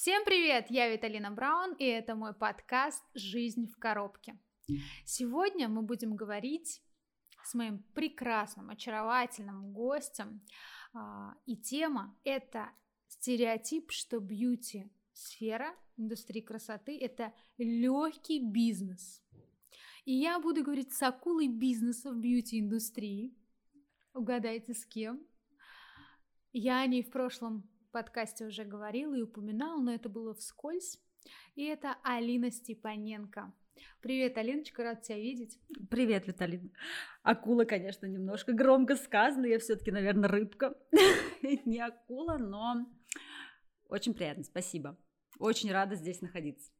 Всем привет! Я Виталина Браун, и это мой подкаст «Жизнь в коробке». Сегодня мы будем говорить с моим прекрасным, очаровательным гостем, а, и тема — это стереотип, что бьюти-сфера, индустрия красоты — это легкий бизнес. И я буду говорить с акулой бизнеса в бьюти-индустрии. Угадайте, с кем? Я о ней в прошлом подкасте уже говорила и упоминала, но это было вскользь. И это Алина Степаненко. Привет, Алиночка, рад тебя видеть. Привет, Виталина. Акула, конечно, немножко громко сказано, я все-таки, наверное, рыбка, не акула, но очень приятно, спасибо. Очень рада здесь находиться.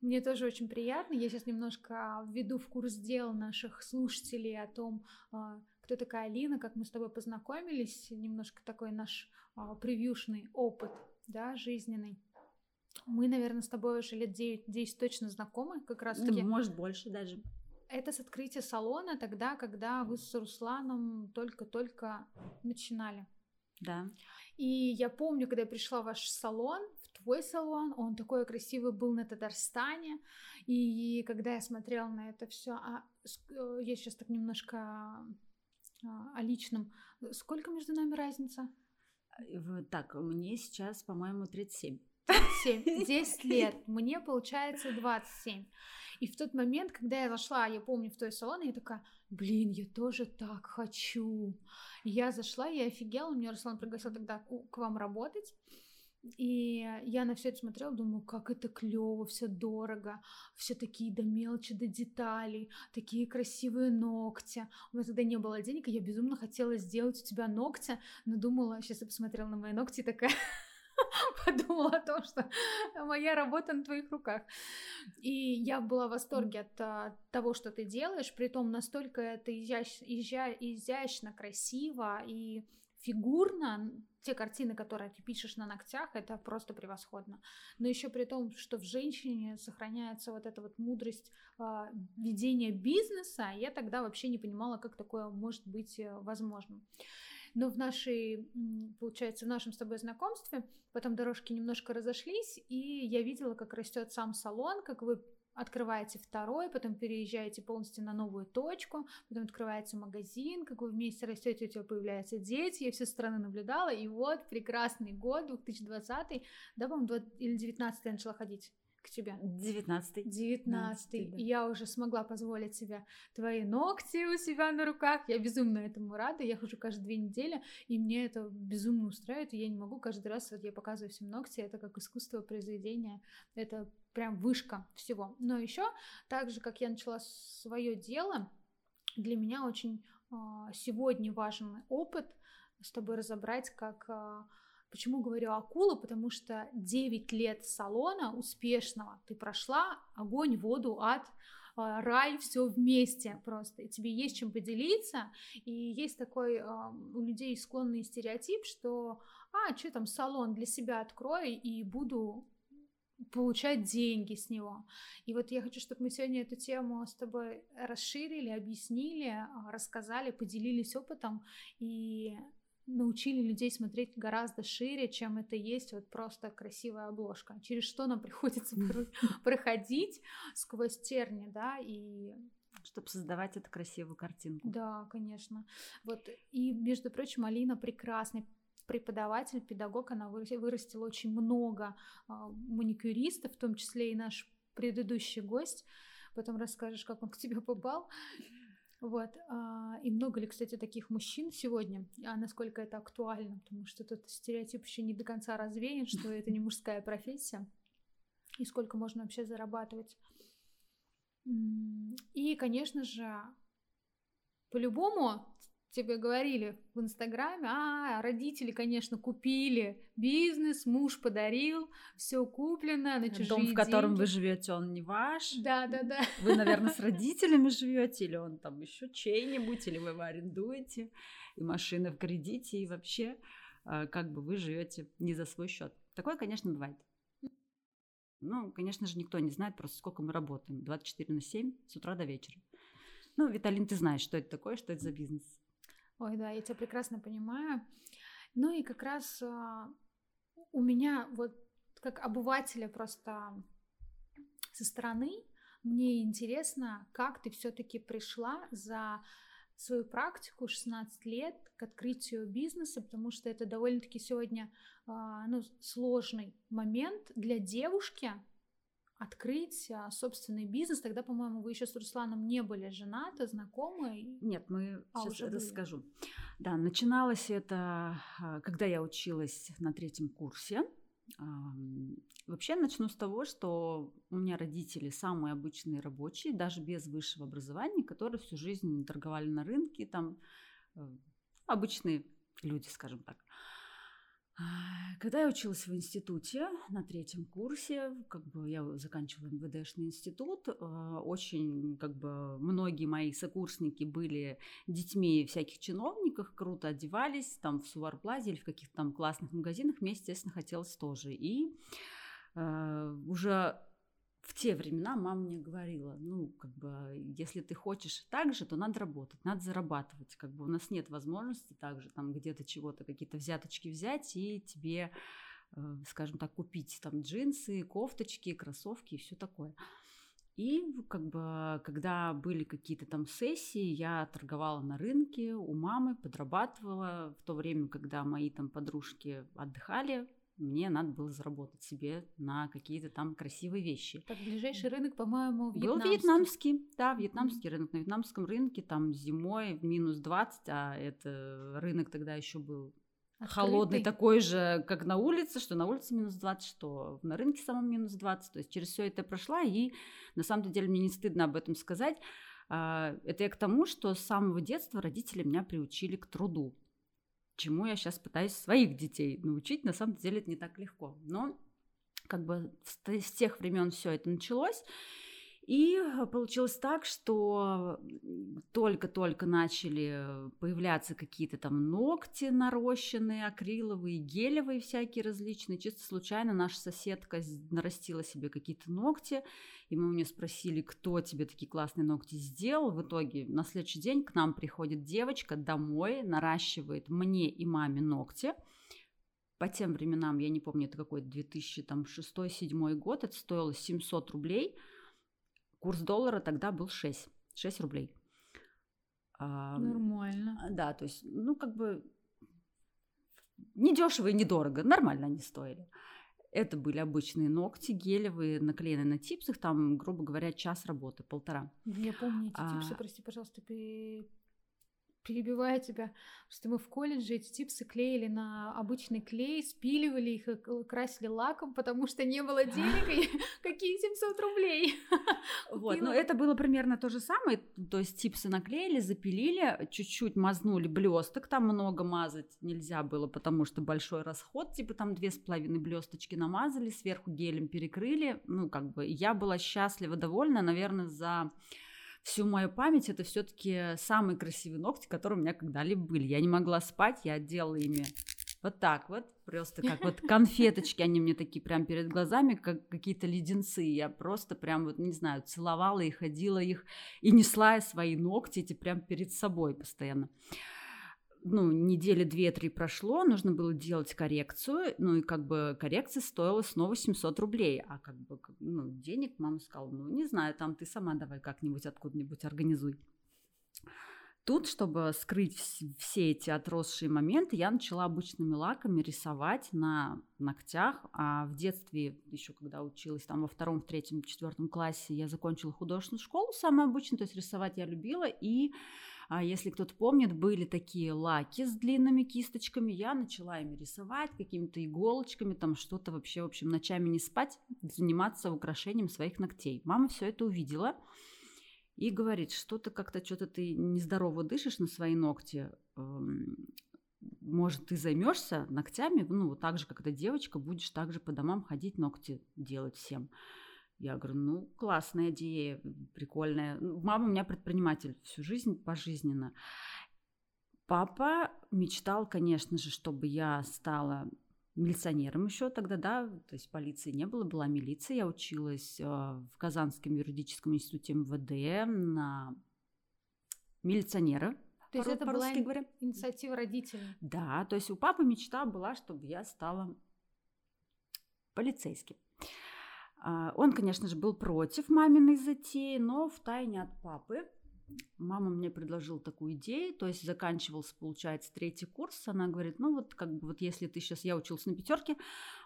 Мне тоже очень приятно. Я сейчас немножко введу в курс дел наших слушателей о том, а, кто такая Алина, как мы с тобой познакомились, немножко такой наш а, превьюшный опыт, да, жизненный. Мы, наверное, с тобой уже лет 9, 10 точно знакомы, как раз таки. может, больше даже. Это с открытия салона тогда, когда вы с Русланом только-только начинали. Да. И я помню, когда я пришла в ваш салон, в твой салон, он такой красивый был на Татарстане, и когда я смотрела на это все, а э, я сейчас так немножко о личном. Сколько между нами разница? Так, мне сейчас, по-моему, 37. 37, 10 лет. Мне получается 27. И в тот момент, когда я зашла, я помню, в той салон, я такая, блин, я тоже так хочу. И я зашла, я офигела, меня Руслан пригласил тогда к вам работать. И я на все это смотрела, думаю, как это клево, все дорого, все такие до мелочи, до деталей, такие красивые ногти. У меня тогда не было денег, и я безумно хотела сделать у тебя ногти, но думала, сейчас я посмотрела на мои ногти и такая подумала о том, что моя работа на твоих руках. И я была в восторге от а, того, что ты делаешь, при том настолько это изящ, изя, изящно, красиво и фигурно, те картины, которые ты пишешь на ногтях, это просто превосходно. Но еще при том, что в женщине сохраняется вот эта вот мудрость э, ведения бизнеса, я тогда вообще не понимала, как такое может быть э, возможным. Но в нашей, получается, в нашем с тобой знакомстве потом дорожки немножко разошлись, и я видела, как растет сам салон, как вы открываете второй, потом переезжаете полностью на новую точку, потом открывается магазин, как вы вместе растете, у тебя появляются дети, я все стороны наблюдала, и вот прекрасный год, 2020, да, по-моему, или 19 я начала ходить к тебе? Девятнадцатый. Девятнадцатый. Да. Я уже смогла позволить себе твои ногти у себя на руках. Я безумно этому рада. Я хожу каждые две недели, и мне это безумно устраивает. И я не могу каждый раз, вот я показываю всем ногти, это как искусство произведения. Это прям вышка всего. Но еще, так же, как я начала свое дело, для меня очень э, сегодня важен опыт с тобой разобрать, как э, Почему говорю акула? Потому что 9 лет салона успешного ты прошла огонь, воду, ад, а, рай, все вместе просто. И тебе есть чем поделиться. И есть такой у людей склонный стереотип, что а, что там, салон для себя открою и буду получать деньги с него. И вот я хочу, чтобы мы сегодня эту тему с тобой расширили, объяснили, а, рассказали, поделились опытом и научили людей смотреть гораздо шире, чем это есть вот просто красивая обложка. Через что нам приходится проходить сквозь терни, да, и чтобы создавать эту красивую картинку. Да, конечно. Вот и между прочим, Алина прекрасный преподаватель, педагог, она вырастила очень много а, маникюристов, в том числе и наш предыдущий гость. Потом расскажешь, как он к тебе попал. Вот. А, и много ли, кстати, таких мужчин сегодня? А насколько это актуально? Потому что этот стереотип еще не до конца развеян, что это не мужская профессия. И сколько можно вообще зарабатывать. И, конечно же, по-любому тебе говорили в Инстаграме, а, родители, конечно, купили бизнес, муж подарил, все куплено на чужие Дом, в котором деньги. вы живете, он не ваш. Да, да, да. Вы, наверное, с родителями живете, или он там еще чей-нибудь, или вы его арендуете, и машины в кредите, и вообще, а, как бы вы живете не за свой счет. Такое, конечно, бывает. Ну, конечно же, никто не знает просто, сколько мы работаем. 24 на 7, с утра до вечера. Ну, Виталин, ты знаешь, что это такое, что это за бизнес. Ой, да, я тебя прекрасно понимаю. Ну и как раз а, у меня вот как обывателя просто со стороны, мне интересно, как ты все-таки пришла за свою практику 16 лет к открытию бизнеса, потому что это довольно-таки сегодня а, ну, сложный момент для девушки открыть а, собственный бизнес. Тогда, по-моему, вы еще с Русланом не были женаты, знакомы? Нет, мы а, сейчас уже расскажу. Были. Да, начиналось это, а, когда я училась на третьем курсе. Вообще начну с того, что у меня родители самые обычные рабочие, даже без высшего образования, которые всю жизнь торговали на рынке, там э, обычные люди, скажем так. Когда я училась в институте на третьем курсе, как бы я заканчивала МВДшный институт, э, очень как бы многие мои сокурсники были детьми всяких чиновников, круто одевались, там в Суварплазе или в каких-то там классных магазинах, мне, естественно, хотелось тоже. И э, уже в те времена мама мне говорила, ну, как бы, если ты хочешь так же, то надо работать, надо зарабатывать. Как бы у нас нет возможности также там где-то чего-то, какие-то взяточки взять и тебе, э, скажем так, купить там джинсы, кофточки, кроссовки и все такое. И как бы, когда были какие-то там сессии, я торговала на рынке у мамы, подрабатывала в то время, когда мои там подружки отдыхали, мне надо было заработать себе на какие-то там красивые вещи. Так, ближайший рынок, по-моему, вьетнамский. Был вьетнамский, да, вьетнамский рынок. На вьетнамском рынке там зимой в минус 20, а это рынок тогда еще был Открытый. холодный такой же, как на улице, что на улице минус 20, что на рынке самом минус 20. То есть через все это прошла, и на самом деле мне не стыдно об этом сказать. А, это я к тому, что с самого детства родители меня приучили к труду чему я сейчас пытаюсь своих детей научить. На самом деле это не так легко. Но как бы с тех времен все это началось. И получилось так, что только-только начали появляться какие-то там ногти нарощенные, акриловые, гелевые всякие различные. Чисто случайно наша соседка нарастила себе какие-то ногти, и мы у нее спросили, кто тебе такие классные ногти сделал. В итоге на следующий день к нам приходит девочка домой, наращивает мне и маме ногти. По тем временам, я не помню, это какой 2006-2007 год, это стоило 700 рублей – Курс доллара тогда был 6, 6 рублей. Нормально. Да, то есть, ну, как бы не дешево и недорого, нормально они стоили. Это были обычные ногти гелевые, наклеенные на типсах, там, грубо говоря, час работы, полтора. Я помню эти а... типсы, прости, пожалуйста, перебивая тебя, что мы в колледже эти типсы клеили на обычный клей, спиливали их и красили лаком, потому что не было денег, и какие 700 рублей. Вот, но это было примерно то же самое, то есть типсы наклеили, запилили, чуть-чуть мазнули блесток, там много мазать нельзя было, потому что большой расход, типа там две с половиной блесточки намазали, сверху гелем перекрыли, ну как бы я была счастлива, довольна, наверное, за всю мою память это все-таки самые красивые ногти, которые у меня когда-либо были. Я не могла спать, я делала ими вот так вот, просто как вот конфеточки, они мне такие прям перед глазами, как какие-то леденцы. Я просто прям вот, не знаю, целовала и ходила их, и несла свои ногти эти прям перед собой постоянно ну, недели две-три прошло, нужно было делать коррекцию, ну, и как бы коррекция стоила снова 700 рублей, а как бы, ну, денег мама сказала, ну, не знаю, там ты сама давай как-нибудь откуда-нибудь организуй. Тут, чтобы скрыть все эти отросшие моменты, я начала обычными лаками рисовать на ногтях. А в детстве, еще когда училась там во втором, в третьем, четвертом классе, я закончила художественную школу, самую обычную, то есть рисовать я любила. И если кто-то помнит, были такие лаки с длинными кисточками. Я начала ими рисовать какими-то иголочками, там что-то вообще, в общем, ночами не спать, заниматься украшением своих ногтей. Мама все это увидела и говорит, что-то как-то, что-то ты нездорово дышишь на свои ногти. Эм, может, ты займешься ногтями, ну, так же, как эта девочка, будешь также по домам ходить, ногти делать всем. Я говорю, ну, классная идея, прикольная. Ну, мама у меня предприниматель всю жизнь, пожизненно. Папа мечтал, конечно же, чтобы я стала милиционером еще тогда, да, то есть полиции не было, была милиция. Я училась э, в Казанском юридическом институте МВД на милиционера. То есть это была говоря. инициатива родителей? Да, то есть у папы мечта была, чтобы я стала полицейский. А, он, конечно же, был против маминой затеи, но в тайне от папы мама мне предложила такую идею, то есть заканчивался, получается, третий курс, она говорит, ну вот как бы вот если ты сейчас, я училась на пятерке,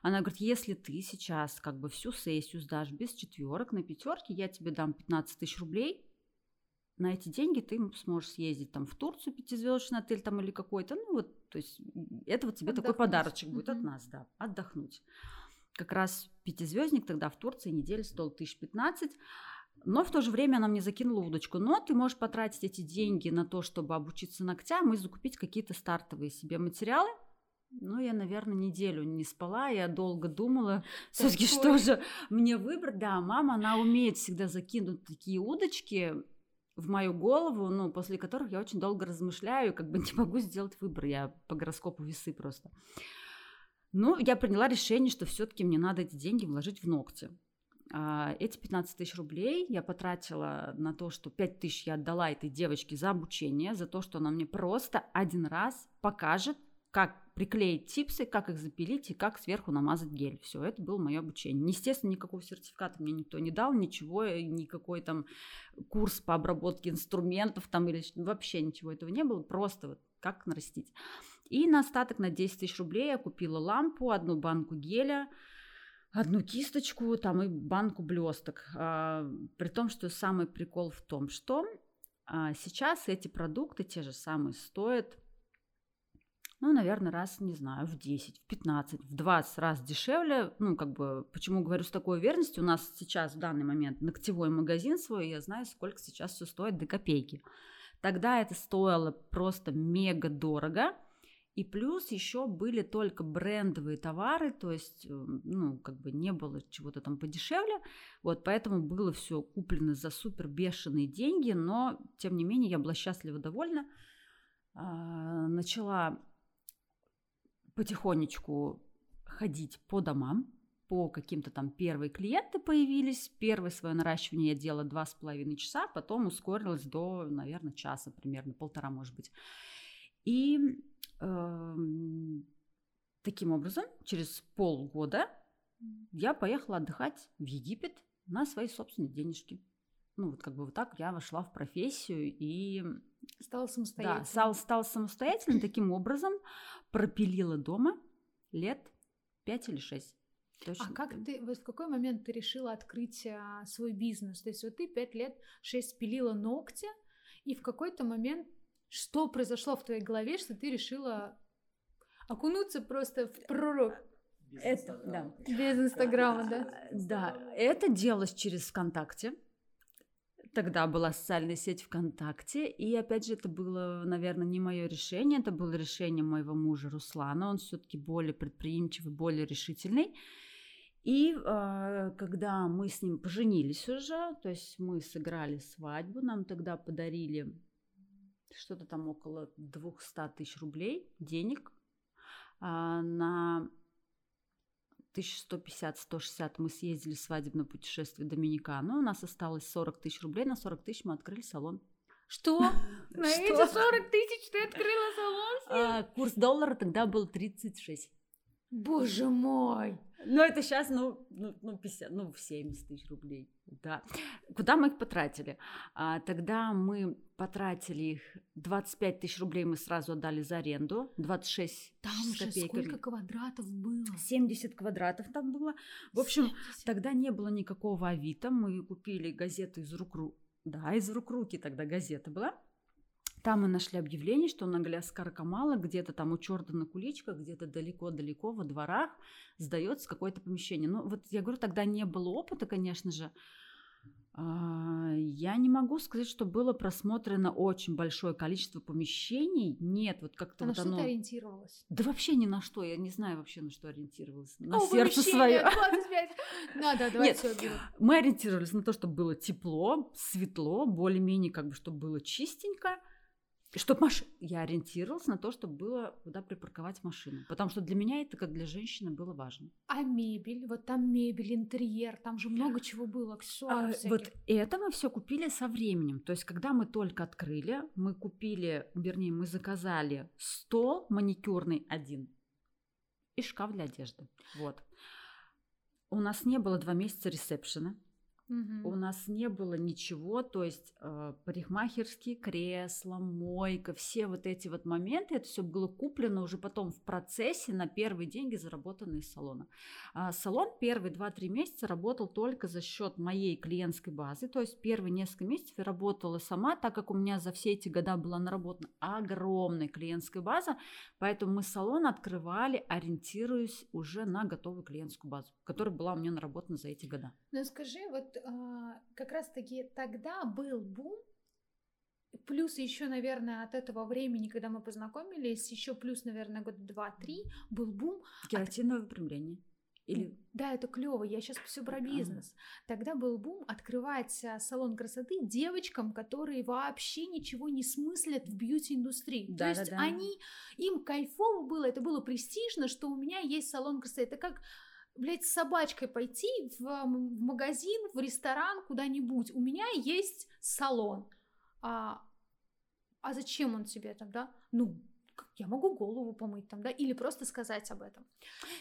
она говорит, если ты сейчас как бы всю сессию сдашь без четверок на пятерке, я тебе дам 15 тысяч рублей, на эти деньги ты сможешь съездить там в Турцию, пятизвездочный отель там или какой-то, ну вот, то есть это вот тебе отдохнуть. такой подарочек будет mm-hmm. от нас, да, отдохнуть. Как раз пятизвездник тогда в Турции неделю стоил тысяч пятнадцать, но в то же время она мне закинула удочку. Но ты можешь потратить эти деньги на то, чтобы обучиться ногтям и закупить какие-то стартовые себе материалы. Ну, я, наверное, неделю не спала, я долго думала, все-таки что же мне выбрать. Да, мама, она умеет всегда закинуть такие удочки в мою голову, ну, после которых я очень долго размышляю, как бы не могу сделать выбор. Я по гороскопу весы просто. Ну, я приняла решение, что все-таки мне надо эти деньги вложить в ногти. А, эти 15 тысяч рублей я потратила на то, что 5 тысяч я отдала этой девочке за обучение, за то, что она мне просто один раз покажет, как приклеить типсы, как их запилить и как сверху намазать гель. Все, это было мое обучение. Естественно, никакого сертификата мне никто не дал, ничего, никакой там курс по обработке инструментов там или вообще ничего этого не было, просто вот как нарастить. И на остаток на 10 тысяч рублей я купила лампу, одну банку геля, одну кисточку там и банку блесток. А, при том, что самый прикол в том, что а, сейчас эти продукты, те же самые, стоят, ну, наверное, раз, не знаю, в 10, в 15, в 20 раз дешевле. Ну, как бы, почему говорю с такой уверенностью, у нас сейчас в данный момент ногтевой магазин свой, я знаю, сколько сейчас все стоит до копейки. Тогда это стоило просто мега дорого – и плюс еще были только брендовые товары, то есть, э, ну, как бы не было чего-то там подешевле. Вот, поэтому было все куплено за супер бешеные деньги, но, тем не менее, я была счастлива, довольна. А, начала потихонечку ходить по домам, по каким-то там первые клиенты появились. Первое свое наращивание я делала два с половиной часа, потом ускорилась до, наверное, часа примерно, полтора, может быть. И Таким образом, через полгода я поехала отдыхать в Египет на свои собственные денежки. Ну, вот как бы вот так я вошла в профессию и... Стала самостоятельной. Да, стала, стала самостоятельной. Таким образом пропилила дома лет пять или шесть. Точно. А как ты, вот в какой момент ты решила открыть а, свой бизнес? То есть вот ты пять лет, шесть пилила ногти, и в какой-то момент что произошло в твоей голове, что ты решила окунуться просто в пророк? Это, да. Без Инстаграма, да? Да, это делалось через ВКонтакте. Тогда была социальная сеть ВКонтакте, и опять же это было, наверное, не мое решение, это было решение моего мужа Руслана. Он все-таки более предприимчивый, более решительный. И э, когда мы с ним поженились уже, то есть мы сыграли свадьбу, нам тогда подарили что-то там около 200 тысяч рублей денег. А на 1150-160 мы съездили в свадебное путешествие в Доминикану. У нас осталось 40 тысяч рублей. На 40 тысяч мы открыли салон. Что? На эти 40 тысяч ты открыла салон? А, курс доллара тогда был 36. Боже мой! Ну, это сейчас, ну, ну, ну, 50, ну, в 70 тысяч рублей, да. Куда мы их потратили? А, тогда мы потратили их, 25 тысяч рублей мы сразу отдали за аренду, 26 Там же сколько квадратов было? 70 квадратов там было. В общем, 70. тогда не было никакого авито, мы купили газету из рук, да, из рук руки тогда газета была. Там мы нашли объявление, что на Галяскар Камала, где-то там у черта на куличках, где-то далеко-далеко во дворах сдается какое-то помещение. Ну, вот я говорю, тогда не было опыта, конечно же. А, я не могу сказать, что было просмотрено очень большое количество помещений. Нет, вот как-то а вот на оно... что ты ориентировалась? Да вообще ни на что. Я не знаю вообще, на что ориентировалась. На О, сердце свое. Да, давай Нет, мы ориентировались на то, чтобы было тепло, светло, более-менее как бы, чтобы было чистенько чтобы маш... я ориентировалась на то, чтобы было куда припарковать машину. Потому что для меня это, как для женщины, было важно. А мебель? Вот там мебель, интерьер, там же много чего было, аксессуаров а, Вот это мы все купили со временем. То есть, когда мы только открыли, мы купили, вернее, мы заказали стол маникюрный один и шкаф для одежды. Вот. У нас не было два месяца ресепшена. Мгм. У нас не было ничего, то есть э, парикмахерские кресла, мойка, все вот эти вот моменты, это все было куплено уже потом в процессе на первые деньги, заработанные из салона. А салон первые 2-3 месяца работал только за счет моей клиентской базы, то есть первые несколько месяцев я работала сама, так как у меня за все эти года была наработана огромная клиентская база, поэтому мы салон открывали, ориентируясь уже на готовую клиентскую базу, которая была у меня наработана за эти года. Ну скажи, вот как раз-таки тогда был бум, плюс еще, наверное, от этого времени, когда мы познакомились, еще плюс, наверное, год два-три, был бум. Кератиновое выпрямление. Или Да, это клево, я сейчас все про Ага. бизнес. Тогда был бум открывать а, салон красоты девочкам, которые вообще ничего не смыслят в бьюти-индустрии. То есть Да-да-да. они, им кайфово было, это было престижно, что у меня есть салон красоты. Это как блядь, с собачкой пойти в, в магазин, в ресторан, куда-нибудь. У меня есть салон. А, а зачем он тебе тогда? Ну, я могу голову помыть там, да, или просто сказать об этом.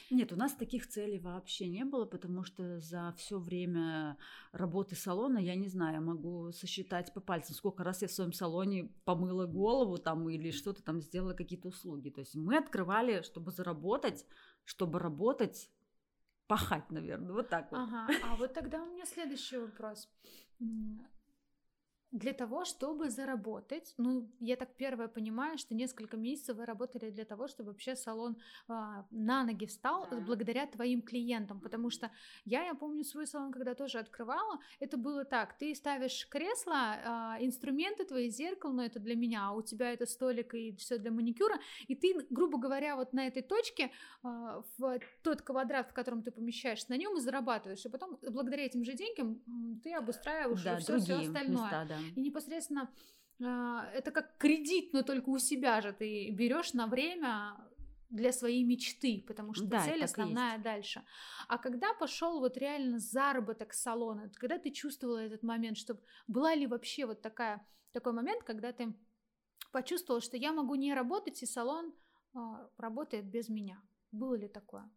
Нет, у нас таких целей вообще не было, потому что за все время работы салона, я не знаю, могу сосчитать по пальцам, сколько раз я в своем салоне помыла голову там или что-то там сделала, какие-то услуги. То есть мы открывали, чтобы заработать, чтобы работать, пахать, наверное, вот так вот. Ага, а вот тогда у меня следующий вопрос. Для того, чтобы заработать, ну, я так первое понимаю, что несколько месяцев вы работали для того, чтобы вообще салон а, на ноги встал Да. благодаря твоим клиентам, потому что я, я помню свой салон, когда тоже открывала, это было так, ты ставишь кресло, а, инструменты твои, зеркало, но это для меня, а у тебя это столик и все для маникюра, и ты, грубо говоря, вот на этой точке а, в тот квадрат, в котором ты помещаешься, на нем и зарабатываешь. И потом, благодаря этим же деньгам, ты обустраиваешь да, все, другие остальное. места, да. И непосредственно а, это как кредит, но только у себя же ты берешь на время для своей мечты, потому что Да, цель основная дальше. А когда пошел вот реально заработок салона, когда ты чувствовала этот момент, что была ли вообще вот такая такой момент, когда ты почувствовала, что я могу не работать и салон а, работает без меня? Было ли такое?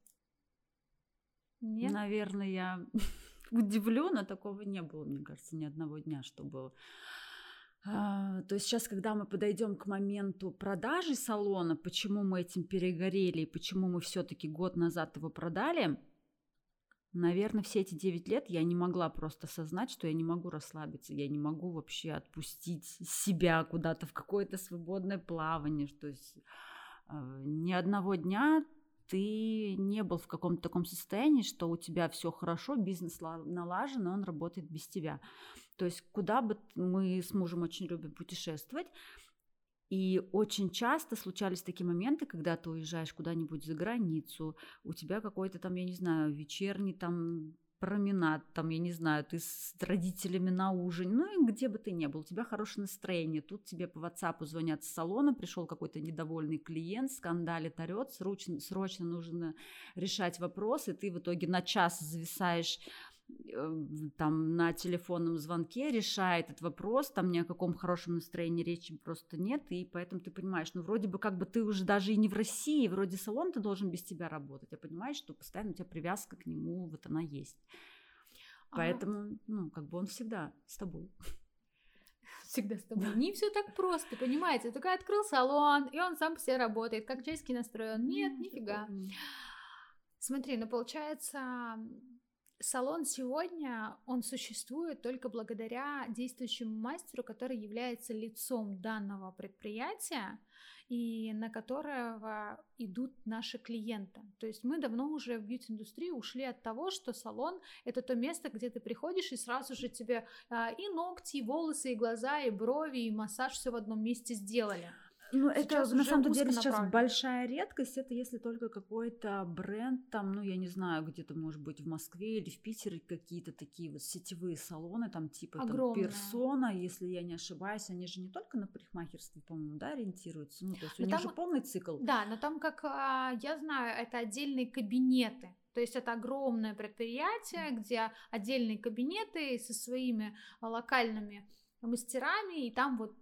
Нет? Наверное, я удивлю, но такого не было, мне кажется, ни одного дня, чтобы... А, То есть сейчас, когда мы подойдем к моменту продажи салона, почему мы этим перегорели и почему мы все-таки год назад его продали, наверное, все эти 9 лет я не могла просто осознать, что я не могу расслабиться, я не могу вообще отпустить себя куда-то в какое-то свободное плавание. То есть а, ни одного дня ты не был в каком-то таком состоянии, что у тебя все хорошо, бизнес ла- налажен, и он работает без тебя. То есть куда бы мы с мужем очень любим путешествовать, и очень часто случались такие моменты, когда ты уезжаешь куда-нибудь за границу, у тебя какой-то там, я не знаю, вечерний там променад, там, я не знаю, ты с родителями на ужин, ну и где бы ты ни был, у тебя хорошее настроение, тут тебе по WhatsApp звонят с салона, пришел какой-то недовольный клиент, скандалит, орет, срочно, срочно нужно решать вопросы, ты в итоге на час зависаешь там на телефонном звонке, решая этот вопрос, там ни о каком хорошем настроении речи просто нет, и поэтому ты понимаешь, ну вроде бы как бы ты уже даже и не в России, вроде салон ты должен без тебя работать, а понимаешь, что постоянно у тебя привязка к нему, вот она есть. А, Поэтому, ну, как бы он всегда с тобой. всегда с тобой. Не все так просто, понимаете? Только открыл салон, и он сам по себе работает, как чайский настроен. Нет, М, нифига. нет. Смотри, ну получается, салон сегодня, он существует только благодаря действующему мастеру, который является лицом данного предприятия и на которого идут наши клиенты. То есть мы давно уже в бьюти-индустрии ушли от того, что салон — это то место, где ты приходишь и сразу же тебе а, и ногти, и волосы, и глаза, и брови, и массаж все в одном месте сделали. Ну, это на самом деле сейчас большая редкость. Это если только какой-то бренд, там, ну, я не знаю, где-то, может быть, в Москве или в Питере какие-то такие вот сетевые салоны, там, типа там, персона, если я не ошибаюсь, они же не только на парикмахерстве, по-моему, да, ориентируются. Ну, то есть у Но них там- же полный цикл. Да, но там, как а, я знаю, это отдельные кабинеты. То есть это огромное предприятие, где отдельные кабинеты со своими а, локальными мастерами, и там вот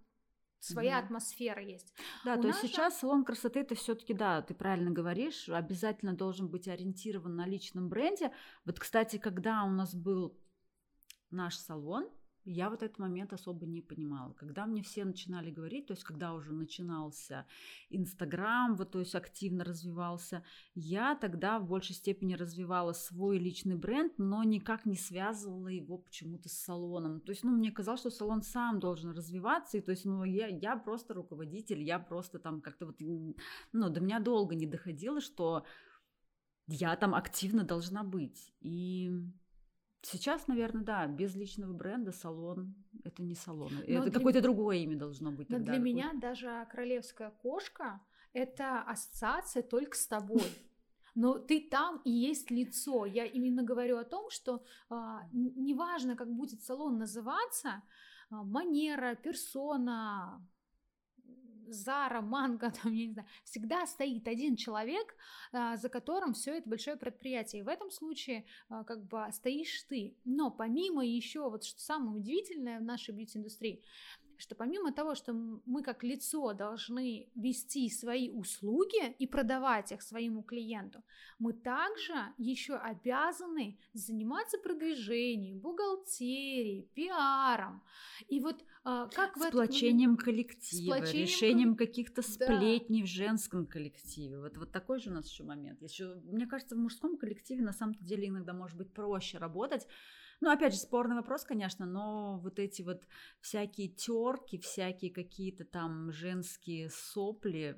своя mm атмосфера есть. Да, У то есть сейчас салон красоты это все-таки, да, ты правильно говоришь, обязательно должен быть ориентирован на личном бренде. Вот, кстати, когда у нас был наш салон, я вот этот момент особо не понимала. Когда мне все начинали говорить, то есть когда уже начинался Инстаграм, вот, то есть активно развивался, я тогда в большей степени развивала свой личный бренд, но никак не связывала его почему-то с салоном. То есть, ну, мне казалось, что салон сам должен развиваться, и то есть, ну, я, я просто руководитель, я просто там как-то вот, ну, до меня долго не доходило, что я там активно должна быть. И Сейчас, наверное, да, без личного бренда салон это не салон, но это какое-то другое имя должно быть. Но для меня даже королевская кошка это ассоциация только с тобой. Но ты там и есть лицо. Я именно говорю о том, что а, неважно, как будет салон называться, а, манера, персона, Зара, Манго, там, я не знаю, всегда стоит один человек, а, за которым все это большое предприятие. И в этом случае а, как бы стоишь ты. Но помимо еще, вот что самое удивительное в нашей бьюти-индустрии, что помимо того, что мы как лицо должны вести свои услуги и продавать их своему клиенту, мы также еще обязаны заниматься продвижением, бухгалтерией, пиаром. И вот а, как сплочением в коллектива, сплочением решением каких-то сплетней да. в женском коллективе. Вот, вот такой же у нас еще момент. Еще, мне кажется, в мужском коллективе на самом деле иногда может быть проще работать, ну, опять же, спорный вопрос, конечно, но вот эти вот всякие терки, всякие какие-то там женские сопли,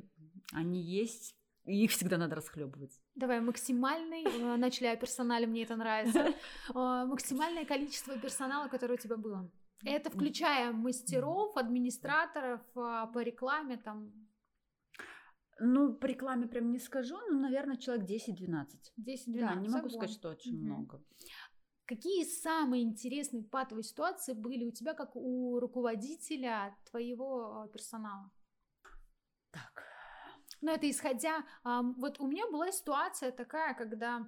они есть, и их всегда надо расхлебывать. Давай, максимальный, э, начали о персонале, мне это нравится, э, максимальное количество персонала, которое у тебя было. Это включая мастеров, администраторов э, по рекламе там. Ну, по рекламе прям не скажу, но, наверное, человек 10-12. 10-12. Да, не могу сказать, что очень угу. много. Какие самые интересные патовые ситуации были у тебя, как у руководителя твоего персонала? Так. Ну, это исходя... Вот у меня была ситуация такая, когда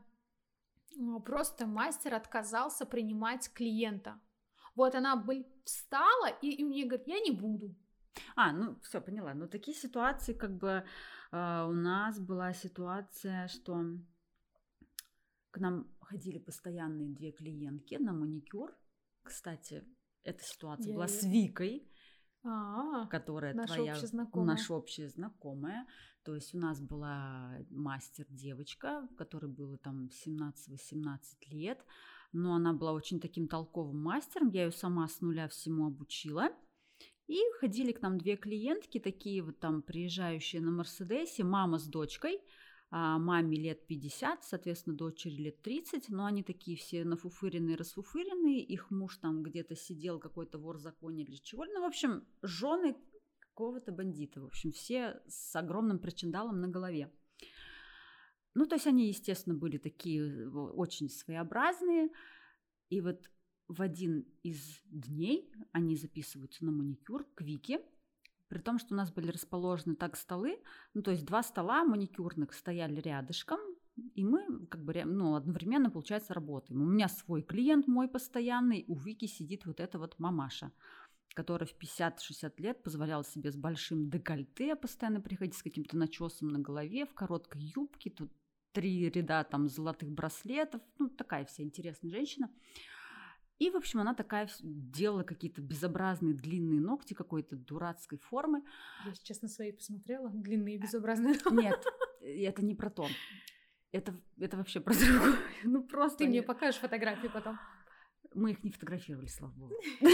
просто мастер отказался принимать клиента. Вот она бы встала и, и мне говорит, я не буду. А, ну все, поняла. Но такие ситуации, как бы э, у нас была ситуация, что к нам ходили постоянные две клиентки на маникюр. Кстати, эта ситуация Я была с Викой, А-а-а, которая наша твоя, общая знакомая. наша общая знакомая. То есть у нас была мастер-девочка, которой было там 17-18 лет, но она была очень таким толковым мастером, я ее сама с нуля всему обучила. И ходили к нам две клиентки, такие вот там приезжающие на Мерседесе, мама с дочкой – маме лет 50, соответственно, дочери лет 30, но они такие все нафуфыренные, расфуфыренные, их муж там где-то сидел, какой-то вор законе или чего. Ну, в общем, жены какого-то бандита, в общем, все с огромным причиндалом на голове. Ну, то есть они, естественно, были такие очень своеобразные, и вот в один из дней они записываются на маникюр к Вике, при том, что у нас были расположены так столы, ну, то есть два стола маникюрных стояли рядышком, и мы как бы ну, одновременно, получается, работаем. У меня свой клиент мой постоянный, у Вики сидит вот эта вот мамаша, которая в 50-60 лет позволяла себе с большим декольте постоянно приходить с каким-то начесом на голове, в короткой юбке, тут три ряда там золотых браслетов, ну, такая вся интересная женщина. И, в общем, она такая делала какие-то безобразные длинные ногти какой-то дурацкой формы. Я сейчас на свои посмотрела, длинные безобразные. Нет, это не про то. Это, это вообще про другое. Ну просто. Ты мне покажешь фотографии потом. Мы их не фотографировали, слава богу.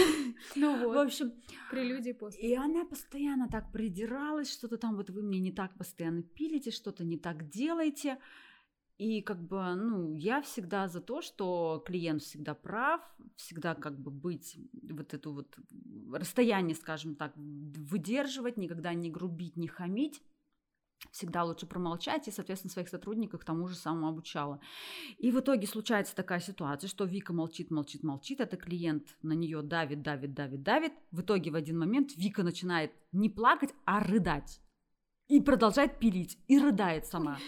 Ну вот. В общем, прелюдии после. И она постоянно так придиралась, что-то там вот вы мне не так постоянно пилите, что-то не так делаете. И как бы, ну, я всегда за то, что клиент всегда прав, всегда как бы быть вот эту вот расстояние, скажем так, выдерживать, никогда не грубить, не хамить. Всегда лучше промолчать и, соответственно, своих сотрудников к тому же самому обучала. И в итоге случается такая ситуация, что Вика молчит, молчит, молчит, это клиент на нее давит, давит, давит, давит. В итоге в один момент Вика начинает не плакать, а рыдать. И продолжает пилить, и рыдает сама.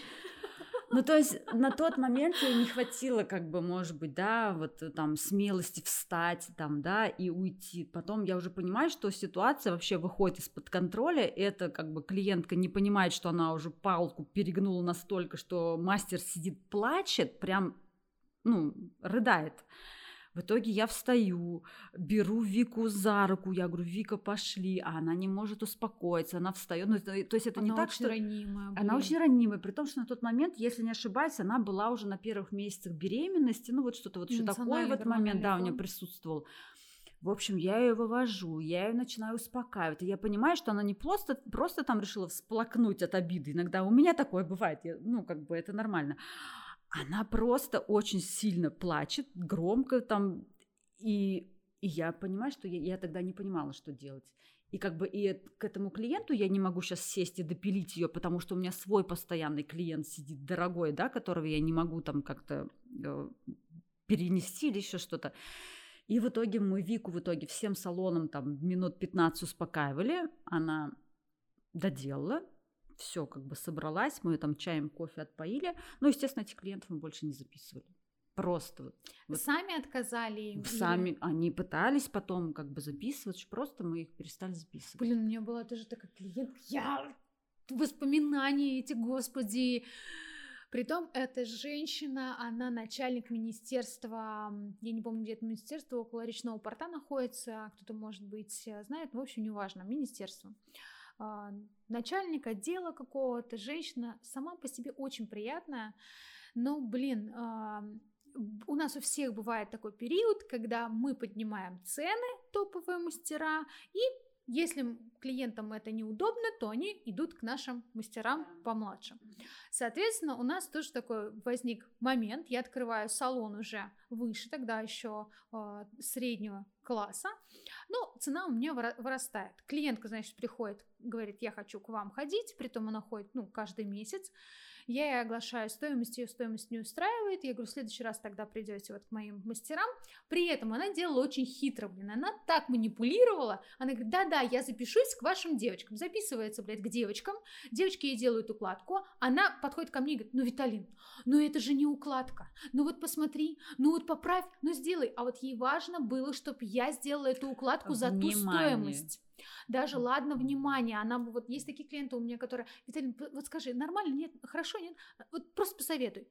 Ну, то есть на тот момент ей не хватило, как бы, может быть, да, вот э, там смелости встать, там, да, и уйти. Потом я уже понимаю, что ситуация вообще выходит из-под контроля. Это как бы клиентка не понимает, что она уже палку перегнула настолько, что мастер сидит, плачет, прям, ну, рыдает. В итоге я встаю, беру Вику за руку, я говорю, Вика, пошли, а она не может успокоиться, она встает. Ну, то есть это она не так, очень что... ранимая. Она блин. очень ранимая, при том, что на тот момент, если не ошибаюсь, она была уже на первых месяцах беременности, ну вот что-то вот еще такое в этот момент, да, у нее присутствовал. В общем, я ее вывожу, я ее начинаю успокаивать. И я понимаю, что она не просто, просто там решила всплакнуть от обиды. Иногда у меня такое бывает, я- ну, как бы это нормально. Она просто очень сильно плачет, громко там. И, и я понимаю, что я, я тогда не понимала, что делать. И как бы и к этому клиенту я не могу сейчас сесть и допилить ее, потому что у меня свой постоянный клиент сидит дорогой, да, которого я не могу там как-то э, перенести или еще что-то. И в итоге мы Вику в итоге всем салоном там минут 15 успокаивали, она доделала, все как бы собралась, мы ее там чаем, кофе отпоили. Ну, естественно, этих клиентов мы больше не записывали. Просто вот вот Сами отказали им? или- сами они пытались потом как бы записывать, просто мы их перестали записывать. Блин, у меня была тоже такая клиентка. Я воспоминания эти, господи. Притом, эта женщина, она начальник министерства, я не помню, где это министерство, около речного порта находится, кто-то, может быть, э, знает, но, в общем, неважно, министерство. А, Начальник отдела какого-то, женщина, сама по себе очень приятная, но, блин, а, у нас у всех бывает такой период, когда мы поднимаем цены, топовые мастера, и если клиентам это неудобно, то они идут к нашим мастерам помладше. Соответственно, у нас тоже такой возник момент. Я открываю салон уже выше, тогда еще э, среднего класса. Но цена у меня выра- вырастает. Клиентка, значит, приходит, говорит, я хочу к вам ходить, притом она ходит, ну, каждый месяц. Я ей оглашаю стоимость, ее стоимость не устраивает. Я говорю, в следующий раз тогда придете вот к моим мастерам. При этом она делала очень хитро, блин. Она так манипулировала. Она говорит, да-да, я запишусь к вашим девочкам. Записывается, блядь, к девочкам. Девочки ей делают укладку. Она подходит ко мне и говорит, ну, Виталин, ну это же не укладка. Ну вот посмотри, ну вот поправь, ну сделай. А вот ей важно было, чтобы я сделала эту укладку за ту Внимание. стоимость. Даже ладно, внимание, она бы, вот есть такие клиенты у меня, которые, Виталий, вот скажи, нормально, нет, хорошо, нет, вот просто посоветуй.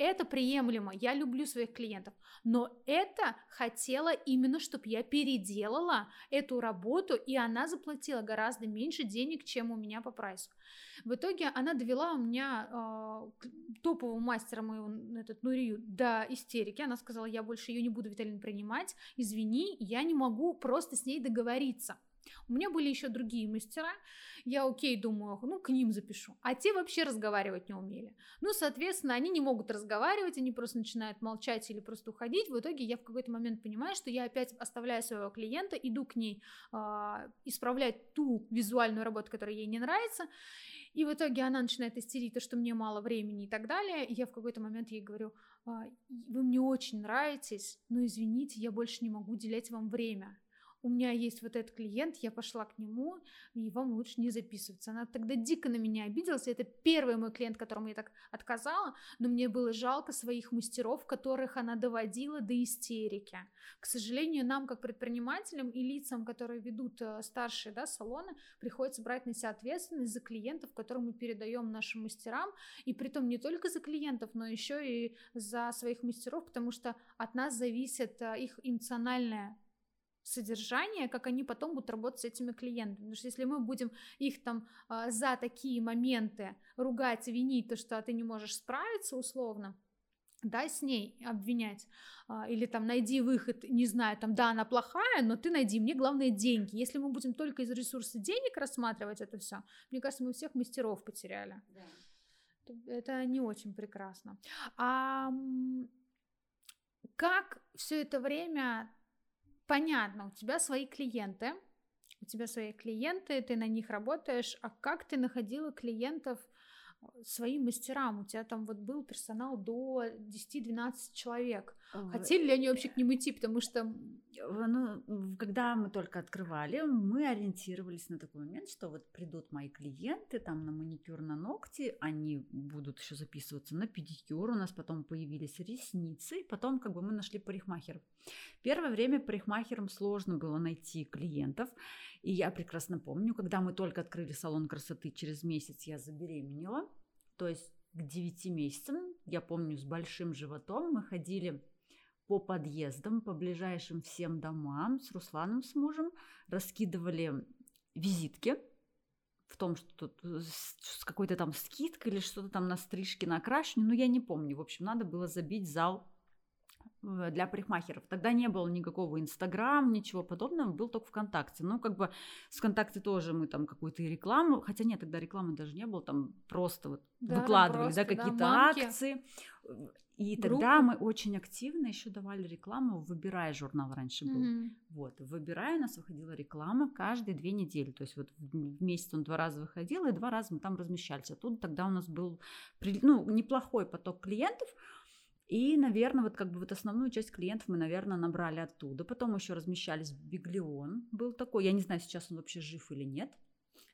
Это приемлемо, я люблю своих клиентов, но это хотела именно, чтобы я переделала эту работу, и она заплатила гораздо меньше денег, чем у меня по прайсу. В итоге она довела у меня э, к- топового мастера моего, этот Нурию, до истерики. Она сказала, я больше ее не буду, Виталин, принимать, извини, я не могу просто с ней договориться. У меня были еще другие мастера. Я, окей, думаю, ну, к ним запишу. А те вообще разговаривать не умели. Ну, соответственно, они не могут разговаривать, они просто начинают молчать или просто уходить. В итоге я в какой-то момент понимаю, что я опять оставляю своего клиента, иду к ней а, исправлять ту визуальную работу, которая ей не нравится. И в итоге она начинает истерить, то, что мне мало времени и так далее. И я в какой-то момент ей говорю, «А, вы мне очень нравитесь, но извините, я больше не могу уделять вам время у меня есть вот этот клиент, я пошла к нему, и вам лучше не записываться. Она тогда дико на меня обиделась. Это первый мой клиент, которому я так отказала, но мне было жалко своих мастеров, которых она доводила до истерики. К сожалению, нам, как предпринимателям и лицам, которые ведут э, старшие да, салоны, приходится брать на себя ответственность за клиентов, которым мы передаем нашим мастерам, и при том не только за клиентов, но еще и за своих мастеров, потому что от нас зависит э, их эмоциональное содержание, как они потом будут работать с этими клиентами. Потому что если мы будем их там а, за такие моменты ругать, винить, то, что ты не можешь справиться условно, да, с ней обвинять, а, или там найди выход, не знаю, там, да, она плохая, но ты найди, мне главное деньги. Если мы будем только из ресурса денег рассматривать это все, мне кажется, мы всех мастеров потеряли. То Это не очень прекрасно. А как все это время понятно, у тебя свои клиенты, у тебя свои клиенты, ты на них работаешь, а как ты находила клиентов своим мастерам. У тебя там вот был персонал до 10-12 человек. Хотели ли они вообще к ним идти, потому что... Ну, когда мы только открывали, мы ориентировались на такой момент, что вот придут мои клиенты там на маникюр, на ногти, они будут еще записываться на педикюр, у нас потом появились ресницы, потом как бы мы нашли парикмахеров. Первое время парикмахерам сложно было найти клиентов, и я прекрасно помню, когда мы только открыли салон красоты, через месяц я забеременела, то есть к 9 месяцам, я помню, с большим животом мы ходили по подъездам, по ближайшим всем домам с Русланом, с мужем, раскидывали визитки в том, что э, с какой-то там скидкой или что-то там на стрижке, на окрашивание, ну я не помню. В общем, надо было забить зал для парикмахеров. Тогда не было никакого Инстаграм, ничего подобного, был только ВКонтакте. Ну, как бы с ВКонтакте тоже мы там какую-то рекламу, хотя нет, тогда рекламы даже не было, там просто вот да, выкладывали, просто, да, какие-то да, акции. И Группы. тогда мы очень активно еще давали рекламу «Выбирай» журнал раньше был. Mm-hmm. Вот, «Выбирай» у нас выходила реклама каждые две недели. То есть вот в месяц он два раза выходил, и два раза мы там размещались. А тут тогда у нас был ну, неплохой поток клиентов, и, наверное, вот как бы вот основную часть клиентов мы, наверное, набрали оттуда. Потом еще размещались в Биглион, был такой. Я не знаю, сейчас он вообще жив или нет.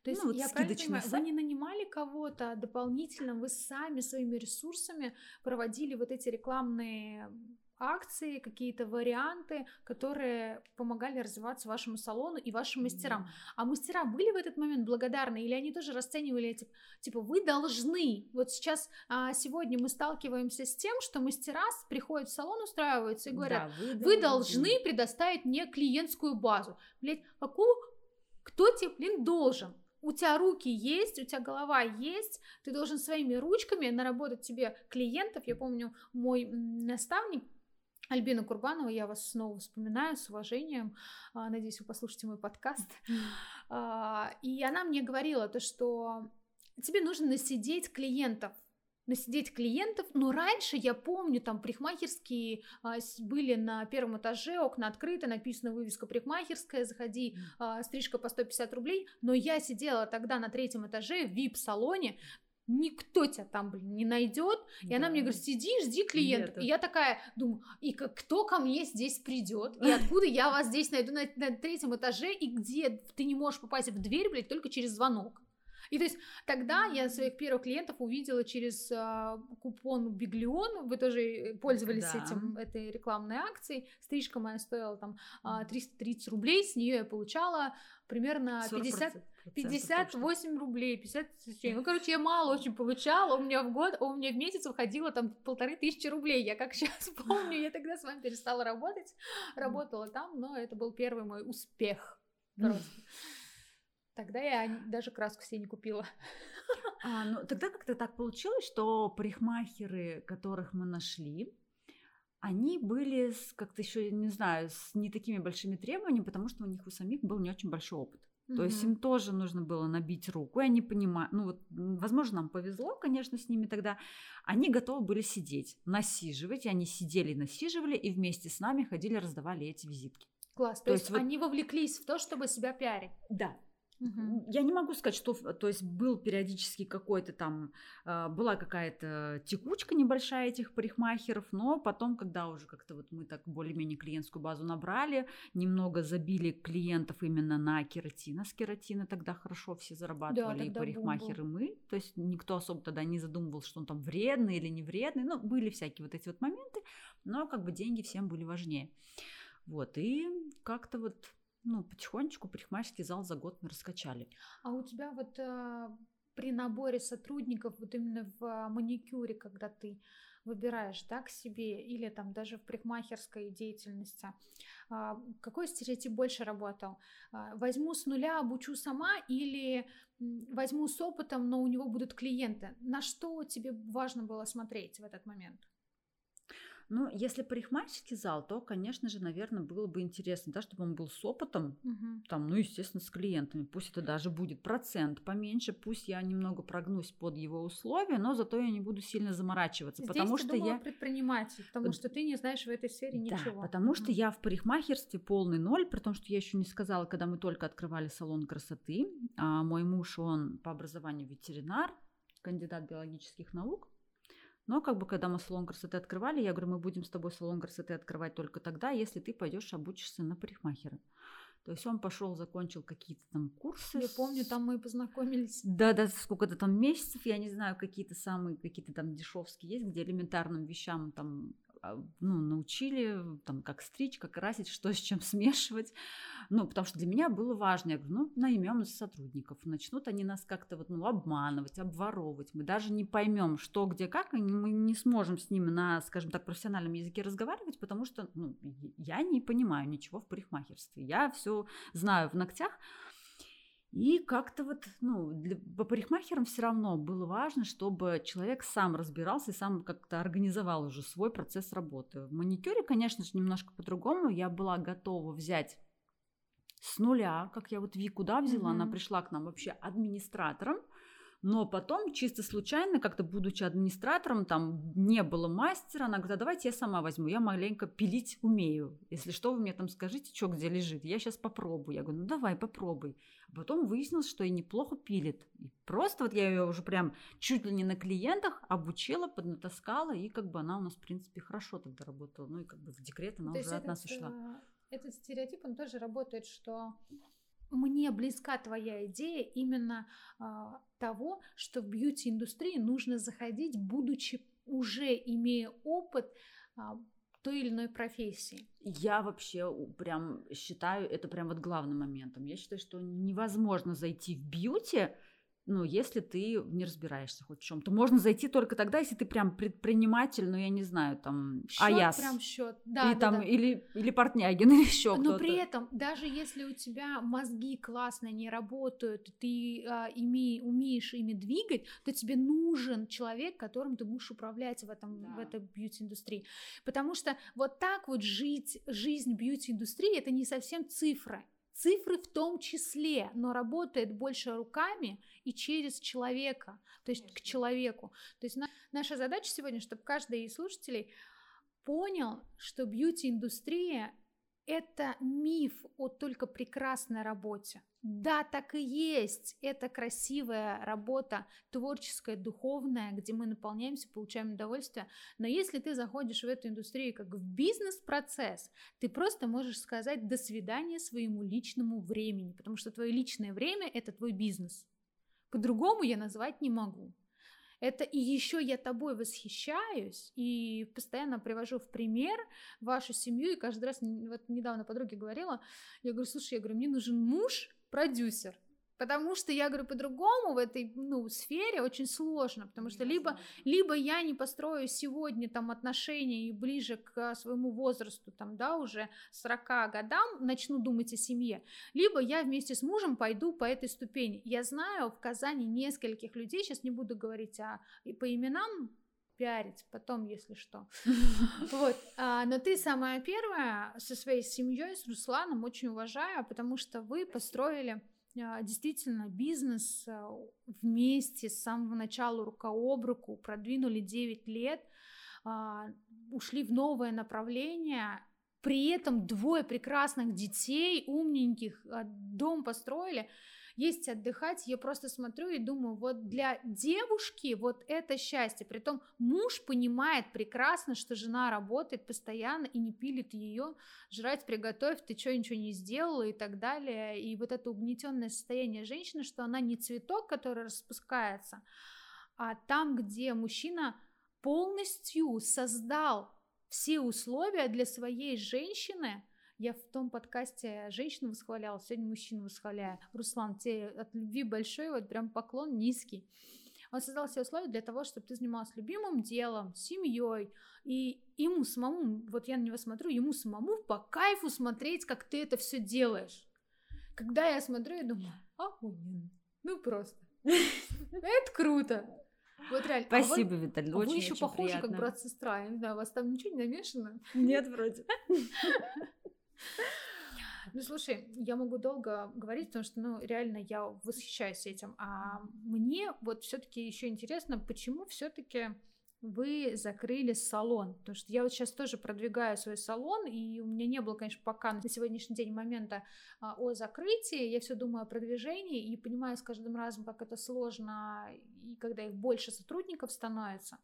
То есть, ну, вот я правильно понимаю, вы не нанимали кого-то дополнительно, вы сами своими ресурсами проводили вот эти рекламные акции, какие-то варианты, которые помогали развиваться вашему салону и вашим мастерам. А мастера были в этот момент благодарны или они тоже расценивали типа, типа вы должны. Вот сейчас а, сегодня мы сталкиваемся с тем, что мастера приходят в салон, устраиваются и говорят, да, вы, вы должны предоставить мне клиентскую базу. Блять, какую кто тебе, блин, должен? у тебя руки есть, у тебя голова есть, ты должен своими ручками наработать тебе клиентов. Я помню, мой наставник Альбина Курбанова, я вас снова вспоминаю с уважением, а, надеюсь, вы послушаете мой подкаст. А, и она мне говорила то, что тебе нужно насидеть клиентов, насидеть клиентов, но раньше я помню, там парикмахерские а, были на первом этаже, окна открыты, написана вывеска парикмахерская, заходи, а, стрижка по 150 рублей, но я сидела тогда на третьем этаже в вип-салоне, никто тебя там, блин, не найдет. И да. она мне говорит, сиди, жди клиентов. И я такая думаю, и кто ко мне здесь придет? И откуда я вас здесь найду на, на третьем этаже? И где ты не можешь попасть в дверь, блядь, только через звонок? И то есть тогда я своих первых клиентов увидела через э, купон Биглион, вы тоже э, пользовались да. этим, этой рекламной акцией, стрижка моя стоила там э, 330 рублей, с нее я получала примерно 50, 58 рублей, 50 Ну, короче, я мало очень получала, у меня в год, у меня в месяц выходило там полторы тысячи рублей, я как сейчас помню, я тогда с вами перестала работать, работала там, но это был первый мой успех просто. Тогда я даже краску себе не купила. А, ну, тогда как-то так получилось, что парикмахеры, которых мы нашли, они были как-то еще, не знаю, с не такими большими требованиями, потому что у них у самих был не очень большой опыт. Mm-hmm. То есть им тоже нужно было набить руку, и они понимают, ну вот, возможно, нам повезло, конечно, с ними тогда. Они готовы были сидеть, насиживать, и они сидели, насиживали, и вместе с нами ходили, раздавали эти визитки. Класс, то, то есть, есть вот... они вовлеклись в то, чтобы себя пиарить. Да, Угу. Я не могу сказать, что, то есть был периодически какой-то там, э, была какая-то текучка небольшая этих парикмахеров, но потом, когда уже как-то вот мы так более-менее клиентскую базу набрали, немного забили клиентов именно на кератин, а с кератина тогда хорошо все зарабатывали, да, и парикмахеры мы, то есть никто особо тогда не задумывался, что он там вредный или не вредный, ну, были всякие вот эти вот моменты, но как бы деньги всем были важнее. Вот, и как-то вот ну, потихонечку парикмахерский зал за год мы раскачали. А у тебя вот э, при наборе сотрудников, вот именно в маникюре, когда ты выбираешь, да, к себе, или там даже в парикмахерской деятельности, э, какой стереотип больше работал? Э, возьму с нуля, обучу сама или возьму с опытом, но у него будут клиенты? На что тебе важно было смотреть в этот момент? Ну, если парикмахерский зал, то, конечно же, наверное, было бы интересно, да, чтобы он был с опытом, угу. там, ну, естественно, с клиентами. Пусть это даже будет процент поменьше, пусть я немного прогнусь под его условия, но зато я не буду сильно заморачиваться, Здесь потому ты что я предприниматель, потому что ты не знаешь в этой сфере ничего. Да, потому угу. что я в парикмахерстве полный ноль, при том, что я еще не сказала, когда мы только открывали салон красоты, а мой муж, он по образованию ветеринар, кандидат биологических наук. Но как бы когда мы салон красоты открывали, я говорю, мы будем с тобой салон красоты открывать только тогда, если ты пойдешь обучишься на парикмахера. То есть он пошел, закончил какие-то там курсы. Я помню, там мы познакомились. Да, да, сколько-то там месяцев, я не знаю, какие-то самые, какие-то там дешевские есть, где элементарным вещам там ну, научили, там, как стричь, как красить, что с чем смешивать. Ну, потому что для меня было важно. Я говорю, ну, наймем сотрудников. Начнут они нас как-то вот, ну, обманывать, обворовывать. Мы даже не поймем, что, где, как, и мы не сможем с ними на, скажем так, профессиональном языке разговаривать, потому что ну, я не понимаю ничего в парикмахерстве. Я все знаю в ногтях, и как-то вот, ну, для, по парикмахерам все равно было важно, чтобы человек сам разбирался и сам как-то организовал уже свой процесс работы. В маникюре, конечно же, немножко по-другому. Я была готова взять с нуля, как я вот Вику, да, взяла, mm-hmm. она пришла к нам вообще администратором, но потом, чисто случайно, как-то будучи администратором, там не было мастера, она говорит, а давайте я сама возьму, я маленько пилить умею. Если что, вы мне там скажите, что где лежит, я сейчас попробую. Я говорю, ну давай, попробуй. А потом выяснилось, что и неплохо пилит. И просто вот я ее уже прям чуть ли не на клиентах обучила, поднатаскала, и как бы она у нас, в принципе, хорошо тогда работала. Ну и как бы в декрет она То уже от нас ушла. Э, этот стереотип, он тоже работает, что мне близка твоя идея именно а, того, что в бьюти-индустрии нужно заходить, будучи уже имея опыт а, той или иной профессии. Я вообще прям считаю это прям вот главным моментом. Я считаю, что невозможно зайти в бьюти, ну, если ты не разбираешься хоть в чем-то. Можно зайти только тогда, если ты прям предприниматель, ну, я не знаю, там, счет, Аяс. прям счет, да, да, там, да. Или, или Портнягин, или еще Но при этом, даже если у тебя мозги классно не работают, ты а, име, умеешь ими двигать, то тебе нужен человек, которым ты будешь управлять в, этом, да. в этой бьюти-индустрии. Потому что вот так вот жить, жизнь бьюти-индустрии, это не совсем цифры. Цифры в том числе, но работает больше руками и через человека, то есть Конечно. к человеку. То есть на, наша задача сегодня, чтобы каждый из слушателей понял, что бьюти-индустрия это миф о только прекрасной работе. Да, так и есть. Это красивая работа, творческая, духовная, где мы наполняемся, получаем удовольствие. Но если ты заходишь в эту индустрию как в бизнес-процесс, ты просто можешь сказать «до свидания» своему личному времени, потому что твое личное время – это твой бизнес. По-другому я назвать не могу. Это и еще я тобой восхищаюсь и постоянно привожу в пример вашу семью. И каждый раз, вот недавно подруге говорила, я говорю, слушай, я говорю, мне нужен муж, продюсер. Потому что я говорю по-другому в этой ну, сфере очень сложно, потому что либо, либо я не построю сегодня там отношения и ближе к своему возрасту, там, да, уже 40 годам начну думать о семье, либо я вместе с мужем пойду по этой ступени. Я знаю в Казани нескольких людей, сейчас не буду говорить о, по именам, пиарить потом, если что. Вот. А, но ты самая первая со своей семьей, с Русланом, очень уважаю, потому что вы построили а, действительно бизнес а, вместе с самого начала рука об руку, продвинули 9 лет, а, ушли в новое направление, при этом двое прекрасных детей, умненьких, дом построили есть отдыхать, я просто смотрю и думаю, вот для девушки вот это счастье, притом муж понимает прекрасно, что жена работает постоянно и не пилит ее, жрать приготовь, ты что, ничего не сделала и так далее, и вот это угнетенное состояние женщины, что она не цветок, который распускается, а там, где мужчина полностью создал все условия для своей женщины, я в том подкасте женщину восхваляла, сегодня мужчину восхваляю. Руслан, тебе от любви большой, вот прям поклон низкий. Он создал все условия для того, чтобы ты занималась любимым делом, семьей, и ему самому, вот я на него смотрю, ему самому по кайфу смотреть, как ты это все делаешь. Когда я смотрю, я думаю, охуенно, ну просто. Это круто. Вот реально. Спасибо, а вот, Виталий, очень, Вы еще очень похожи, приятно. как брат-сестра. Я не знаю, у вас там ничего не намешано? Нет, вроде. Ну, слушай, я могу долго говорить, потому что, ну, реально я восхищаюсь этим. А мне вот все-таки еще интересно, почему все-таки вы закрыли салон. Потому что я вот сейчас тоже продвигаю свой салон, и у меня не было, конечно, пока на сегодняшний день момента а, о закрытии. Я все думаю о продвижении и понимаю с каждым разом, как это сложно, и когда их больше сотрудников становится.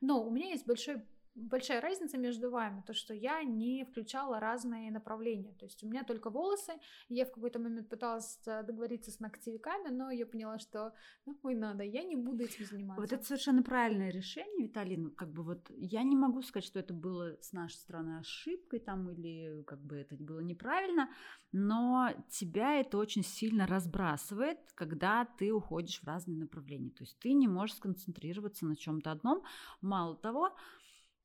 Но у меня есть большой большая разница между вами, то, что я не включала разные направления. То есть у меня только волосы. Я в какой-то момент пыталась э, договориться с ногтевиками, но я поняла, что нахуй надо, я не буду этим заниматься. Вот это совершенно правильное решение, Виталина. Как бы вот я не могу сказать, что это было с нашей стороны ошибкой там или как бы это было неправильно, но тебя это очень сильно разбрасывает, когда ты уходишь в разные направления. То есть ты не можешь сконцентрироваться на чем-то одном. Мало того,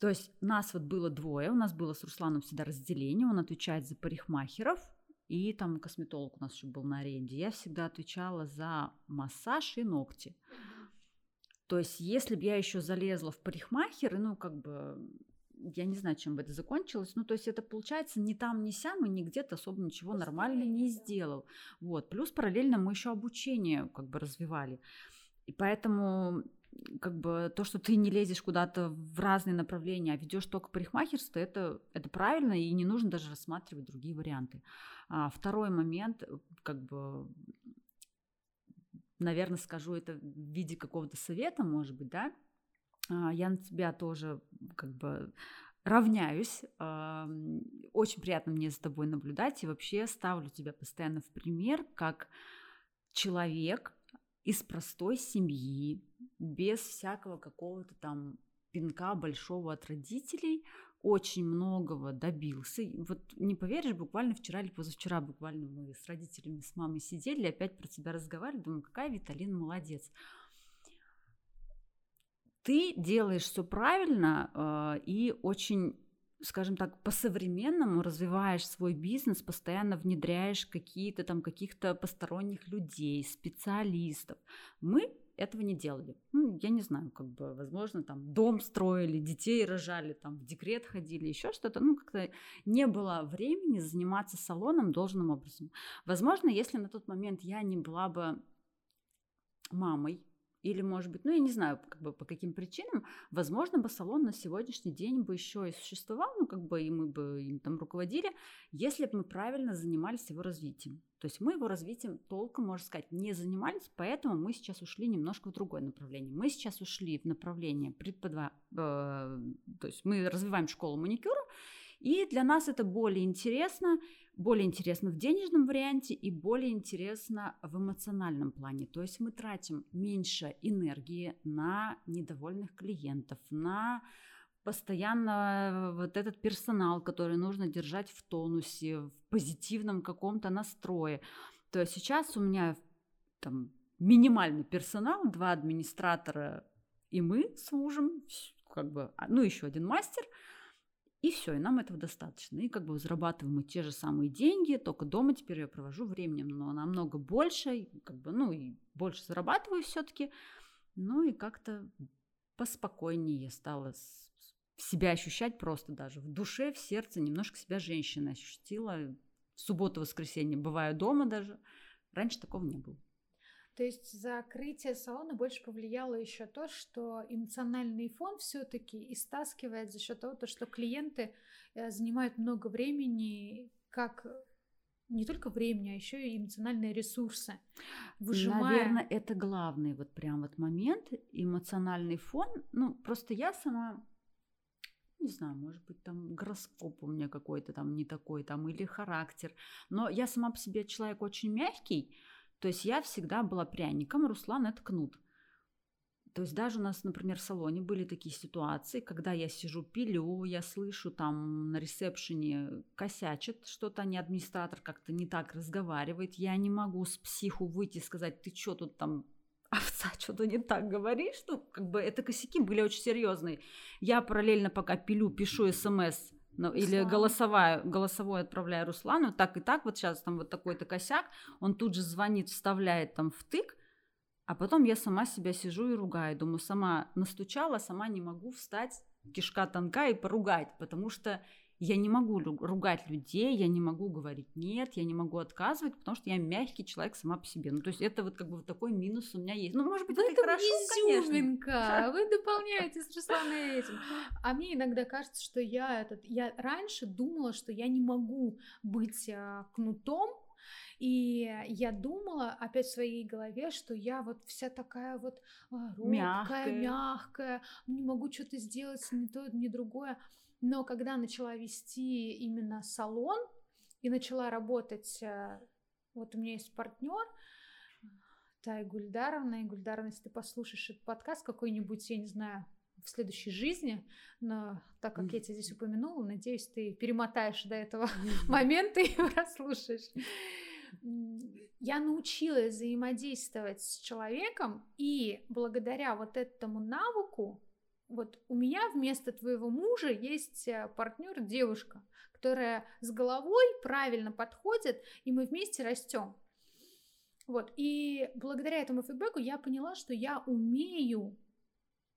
то есть нас вот было двое, у нас было с Русланом всегда разделение, он отвечает за парикмахеров, и там косметолог у нас еще был на аренде. Я всегда отвечала за массаж и ногти. То есть, если бы я еще залезла в парикмахеры, ну, как бы, я не знаю, чем бы это закончилось. Ну, то есть, это получается не там, не сям, и нигде то особо ничего нормально не сделал. Вот. Плюс параллельно мы еще обучение как бы развивали. И поэтому как бы то, что ты не лезешь куда-то в разные направления, а ведешь только парикмахерство, это, это правильно, и не нужно даже рассматривать другие варианты. А второй момент, как бы, наверное, скажу это в виде какого-то совета, может быть, да, а, я на тебя тоже как бы равняюсь. Очень приятно мне за тобой наблюдать и вообще ставлю тебя постоянно в пример как человек, из простой семьи, без всякого какого-то там пинка большого от родителей, очень многого добился. Вот не поверишь, буквально вчера или позавчера буквально мы с родителями, с мамой сидели, опять про тебя разговаривали, думаю, какая Виталина молодец. Ты делаешь все правильно э, и очень скажем так, по-современному развиваешь свой бизнес, постоянно внедряешь какие-то там каких-то посторонних людей, специалистов. Мы этого не делали. Ну, я не знаю, как бы, возможно, там дом строили, детей рожали, там в декрет ходили, еще что-то. Ну, как-то не было времени заниматься салоном должным образом. Возможно, если на тот момент я не была бы мамой, или, может быть, ну, я не знаю, как бы по каким причинам, возможно, бы салон на сегодняшний день бы еще и существовал, ну, как бы, и мы бы им там руководили, если бы мы правильно занимались его развитием. То есть мы его развитием толком, можно сказать, не занимались, поэтому мы сейчас ушли немножко в другое направление. Мы сейчас ушли в направление преподава... Э, то есть мы развиваем школу маникюра, и для нас это более интересно, более интересно в денежном варианте и более интересно в эмоциональном плане. То есть мы тратим меньше энергии на недовольных клиентов, на постоянно вот этот персонал, который нужно держать в тонусе, в позитивном каком-то настрое. То есть сейчас у меня там минимальный персонал, два администратора и мы с мужем, как бы, а, ну еще один мастер – и все, и нам этого достаточно. И как бы зарабатываем мы те же самые деньги, только дома теперь я провожу временем, но намного больше, как бы, ну и больше зарабатываю все-таки. Ну и как-то поспокойнее стала себя ощущать просто даже в душе, в сердце, немножко себя женщина ощутила. В субботу-воскресенье бываю дома даже. Раньше такого не было. То есть закрытие салона больше повлияло еще то, что эмоциональный фон все-таки истаскивает за счет того, то, что клиенты э, занимают много времени, как не только времени, а еще и эмоциональные ресурсы. Выжимая... Наверное, это главный вот прям вот момент, эмоциональный фон. Ну, просто я сама не знаю, может быть, там гороскоп у меня какой-то там не такой, там, или характер. Но я сама по себе человек очень мягкий, то есть я всегда была пряником, Руслан это кнут. То есть даже у нас, например, в салоне были такие ситуации, когда я сижу, пилю, я слышу там на ресепшене косячит что-то, не администратор как-то не так разговаривает, я не могу с психу выйти и сказать, ты что тут там овца, что-то не так говоришь, ну, как бы это косяки были очень серьезные. Я параллельно пока пилю, пишу смс ну, или голосовая, голосовой отправляю Руслану, так и так, вот сейчас там вот такой-то косяк, он тут же звонит, вставляет там втык, а потом я сама себя сижу и ругаю. Думаю, сама настучала, сама не могу встать, кишка тонка и поругать, потому что Я не могу ругать людей, я не могу говорить нет, я не могу отказывать, потому что я мягкий человек сама по себе. Ну, то есть это вот как бы вот такой минус у меня есть. Ну, может быть, это хорошо, изюминка. конечно. Вы дополняете с Русланой этим. А мне иногда кажется, что я этот, я раньше думала, что я не могу быть а, кнутом, и я думала опять в своей голове, что я вот вся такая вот а, робкая, Мягкая. мягкая, не могу что-то сделать ни то, ни другое. Но когда начала вести именно салон и начала работать, э, вот у меня есть партнер, Тай Гульдаровна, и Гульдаровна, если ты послушаешь этот подкаст какой-нибудь, я не знаю, в следующей жизни, но так как я тебя здесь упомянула, надеюсь, ты перемотаешь до этого момента и прослушаешь. Я научилась взаимодействовать с человеком, и благодаря вот этому навыку вот у меня вместо твоего мужа есть э, партнер девушка, которая с головой правильно подходит, и мы вместе растем. Вот, и благодаря этому фидбэку я поняла, что я умею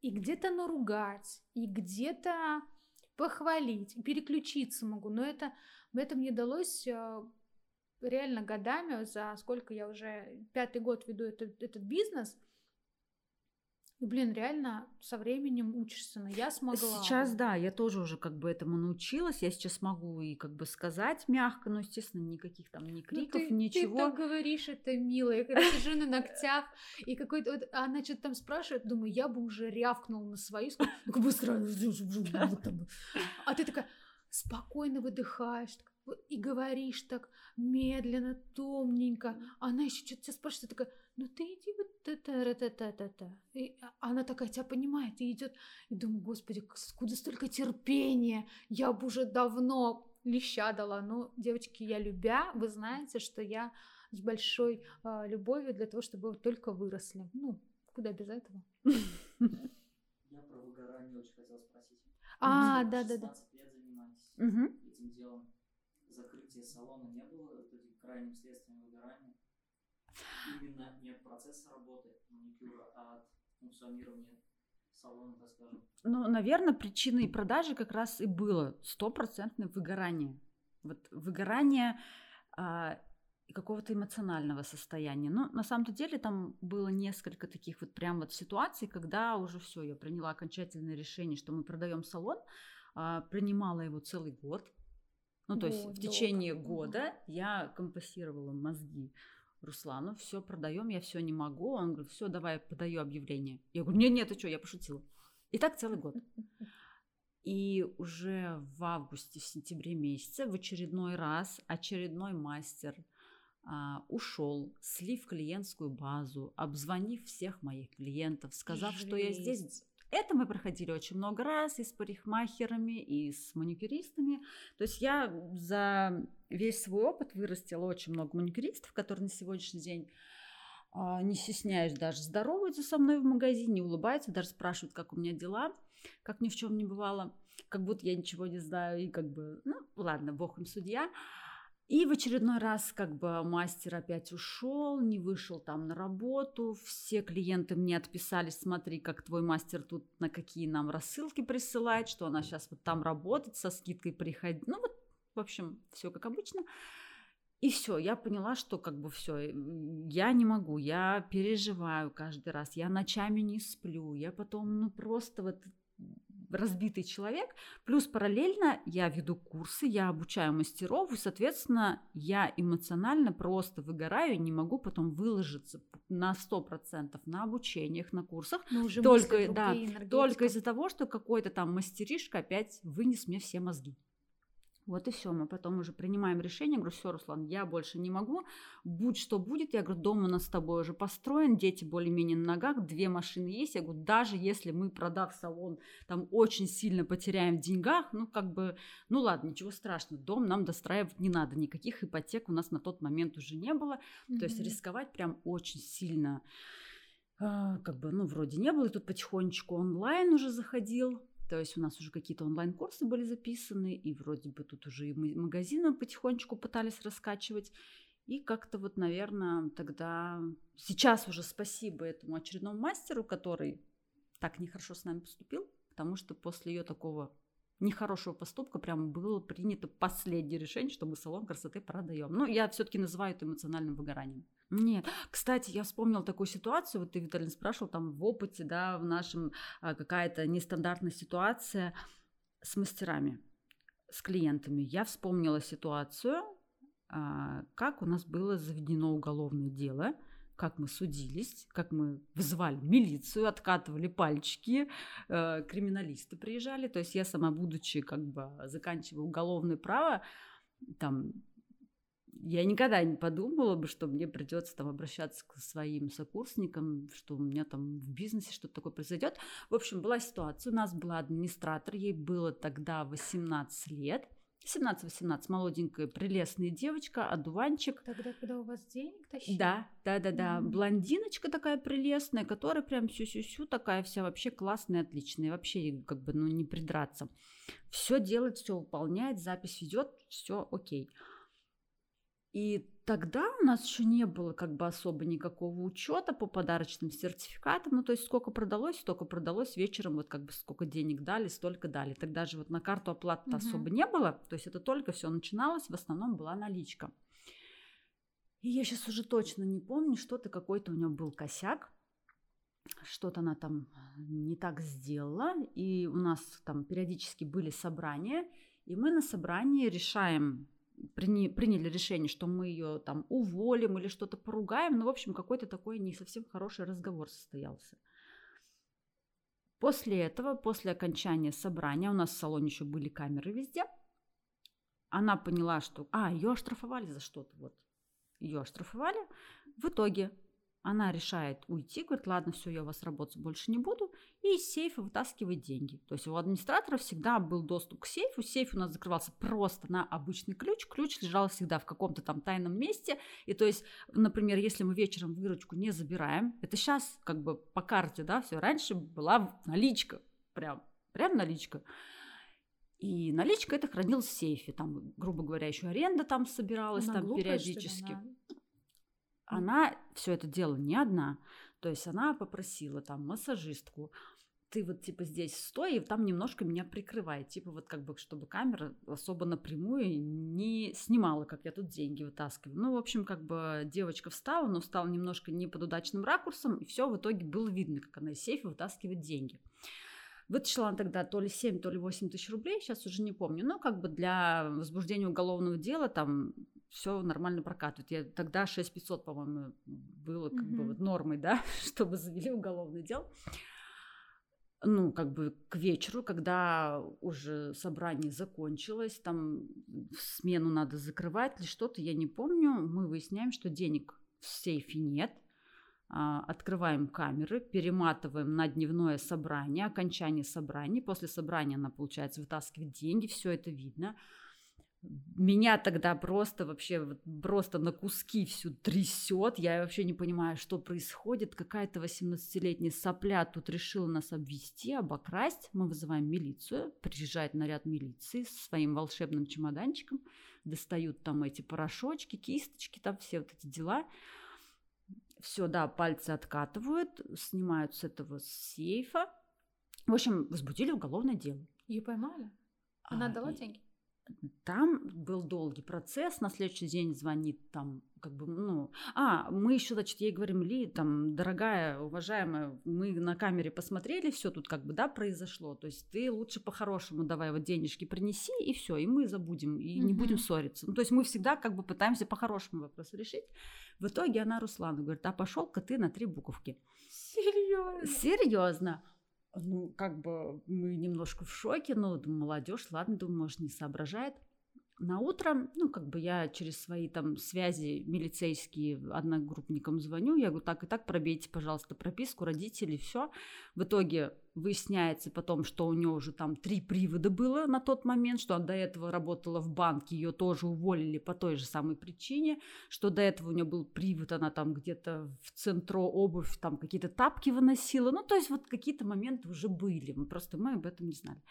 и где-то наругать, и где-то похвалить, переключиться могу, но это, это мне далось э, реально годами, за сколько я уже пятый год веду этот, этот бизнес – блин, реально со временем учишься, но я смогла. Сейчас, да, я тоже уже как бы этому научилась. Я сейчас могу и как бы сказать мягко, но, естественно, никаких там ни криков, ну, ты, ничего. Ты так говоришь, это мило. Я когда сижу на ногтях, и какой-то вот, а она что-то там спрашивает, думаю, я бы уже рявкнул на свою, ну быстро, а ты такая спокойно выдыхаешь, и говоришь так медленно, томненько. Она еще что-то тебя спрашивает, такая, ну ты иди вот. И она такая тебя понимает и идет. И думаю, господи, откуда столько терпения? Я бы уже давно леща дала. Но, девочки, я любя, вы знаете, что я с большой э, любовью для того, чтобы вы только выросли. Ну, куда без этого? Я про выгорание очень хотела спросить. А, да, да, да. лет занимаетесь этим делом. Закрытие салона не было крайним следствием выгорания? Именно не от процесса работы маникюра, а от функционирования салона, так скажем. Ну, наверное, причиной продажи как раз и было стопроцентное выгорание. Вот выгорание а, какого-то эмоционального состояния. Ну, на самом-то деле там было несколько таких вот прям вот ситуаций, когда уже все, я приняла окончательное решение, что мы продаем салон, а, принимала его целый год. Ну, то есть Вот, в течение года я компасировала мозги Руслану, все продаем, я все не могу. Он говорит, все, давай подаю объявление. Я говорю, нет, нет, ты что, я пошутила. И так целый год. И уже в августе, в сентябре месяце в очередной раз очередной мастер а, ушел, слив клиентскую базу, обзвонив всех моих клиентов, сказав, что я здесь. Жесть. Это мы проходили очень много раз и с парикмахерами, и с маникюристами. То есть я за весь свой опыт вырастила очень много маникюристов, которые на сегодняшний день а, не стесняюсь даже здороваются со мной в магазине, улыбаются, даже спрашивают, как у меня дела, как ни в чем не бывало, как будто я ничего не знаю, и как бы, ну, ладно, бог им судья. И в очередной раз как бы мастер опять ушел, не вышел там на работу, все клиенты мне отписались, смотри, как твой мастер тут на какие нам рассылки присылает, что она сейчас вот там работает, со скидкой приходит. Ну вот, в общем, все как обычно. И все, я поняла, что как бы все, я не могу, я переживаю каждый раз, я ночами не сплю, я потом, ну просто вот разбитый человек. Плюс параллельно я веду курсы, я обучаю мастеров, и, соответственно, я эмоционально просто выгораю, не могу потом выложиться на 100% на обучениях, на курсах, Но уже Только, да, только из-за того, что какой-то там мастеришка опять вынес мне все мозги. Вот и все, мы потом уже принимаем решение, говорю, все, Руслан, я больше не могу, будь что будет, я говорю, дом у нас с тобой уже построен, дети более-менее на ногах, две машины есть, я говорю, даже если мы, продав салон, там очень сильно потеряем в деньгах, ну как бы, ну ладно, ничего страшного, дом нам достраивать не надо, никаких ипотек у нас на тот момент уже не было, то есть рисковать прям очень сильно, а, как бы, ну вроде не было, и тут потихонечку онлайн уже заходил, то есть у нас уже какие-то онлайн-курсы были записаны, и вроде бы тут уже и ма- магазины потихонечку пытались раскачивать. И как-то вот, наверное, тогда... Сейчас уже спасибо этому очередному мастеру, который так нехорошо с нами поступил, потому что после ее такого нехорошего поступка прям было принято последнее решение, что мы салон красоты продаем. Ну, я все-таки называю это эмоциональным выгоранием. Нет. Кстати, я вспомнила такую ситуацию, вот ты, Виталий, спрашивал, там в опыте, да, в нашем а, какая-то нестандартная ситуация с мастерами, с клиентами. Я вспомнила ситуацию, а, как у нас было заведено уголовное дело – как мы судились, как мы вызывали милицию, откатывали пальчики, э, криминалисты приезжали. То есть я сама, будучи как бы заканчивая уголовное право, там я никогда не подумала бы, что мне придется там обращаться к своим сокурсникам, что у меня там в бизнесе что-то такое произойдет. В общем, была ситуация, у нас была администратор, ей было тогда 18 лет, 17-18, молоденькая, прелестная девочка, одуванчик. Тогда, когда у вас денег тащили? Да, да, да, да. Mm-hmm. Блондиночка такая прелестная, которая прям сю-сю-сю такая вся вообще классная, отличная. Вообще как бы, ну, не придраться. Все делает, все выполняет, запись ведет, все окей. И тогда у нас еще не было как бы особо никакого учета по подарочным сертификатам. Ну, то есть сколько продалось, столько продалось вечером, вот как бы сколько денег дали, столько дали. Тогда же вот на карту оплаты угу. особо не было. То есть это только все начиналось, в основном была наличка. И я сейчас уже точно не помню, что-то какой-то у нее был косяк. Что-то она там не так сделала. И у нас там периодически были собрания. И мы на собрании решаем приняли решение, что мы ее там уволим или что-то поругаем. Ну, в общем, какой-то такой не совсем хороший разговор состоялся. После этого, после окончания собрания, у нас в салоне еще были камеры везде. Она поняла, что... А, ее оштрафовали за что-то, вот. Ее оштрафовали. В итоге она решает уйти, говорит, ладно, все, я у вас работать больше не буду, и из сейфа вытаскивает деньги. То есть у администратора всегда был доступ к сейфу, сейф у нас закрывался просто на обычный ключ, ключ лежал всегда в каком-то там тайном месте, и то есть, например, если мы вечером выручку не забираем, это сейчас как бы по карте, да, все, раньше была наличка, прям, прям наличка. И наличка это хранилась в сейфе, там, грубо говоря, еще аренда там собиралась, Она там периодически. Что ли, она все это делала не одна. То есть она попросила там массажистку, ты вот типа здесь стой, и там немножко меня прикрывай, типа вот как бы, чтобы камера особо напрямую не снимала, как я тут деньги вытаскиваю. Ну, в общем, как бы девочка встала, но встала немножко не под удачным ракурсом, и все в итоге было видно, как она из сейфа вытаскивает деньги. Вытащила она тогда то ли 7, то ли 8 тысяч рублей, сейчас уже не помню. Но как бы для возбуждения уголовного дела там все нормально прокатывает. Я тогда 6500, по-моему, было как mm-hmm. бы вот нормой, да, чтобы завели уголовное дело. Ну, как бы к вечеру, когда уже собрание закончилось, там смену надо закрывать или что-то, я не помню, мы выясняем, что денег в сейфе нет, а, открываем камеры, перематываем на дневное собрание, окончание собрания. После собрания она, получается, вытаскивает деньги, все это видно. Меня тогда просто вообще просто на куски всю трясет. Я вообще не понимаю, что происходит. Какая-то 18-летняя сопля тут решила нас обвести, обокрасть. Мы вызываем милицию. Приезжает наряд милиции со своим волшебным чемоданчиком. Достают там эти порошочки, кисточки, там все вот эти дела. Все, да, пальцы откатывают, снимают с этого сейфа. В общем, возбудили уголовное дело. Ее поймали? Она а, дала и... деньги? Там был долгий процесс, на следующий день звонит там, как бы, ну, а, мы еще, значит, ей говорим, Ли, там, дорогая, уважаемая, мы на камере посмотрели, все тут как бы, да, произошло, то есть ты лучше по-хорошему давай вот денежки принеси, и все, и мы забудем, и mm-hmm. не будем ссориться. Ну, то есть мы всегда как бы пытаемся по-хорошему вопрос решить. В итоге она Руслану говорит, а пошел-ка ты на три буковки. Серьезно? Серьезно ну, как бы мы немножко в шоке, но молодежь, ладно, думаю, может, не соображает. На утро, ну, как бы я через свои там связи милицейские одногруппникам звоню, я говорю, так и так, пробейте, пожалуйста, прописку родителей, все. В итоге выясняется потом, что у нее уже там три привода было на тот момент, что она до этого работала в банке, ее тоже уволили по той же самой причине, что до этого у нее был привод, она там где-то в центро обувь, там какие-то тапки выносила, ну, то есть вот какие-то моменты уже были, мы просто мы об этом не знали.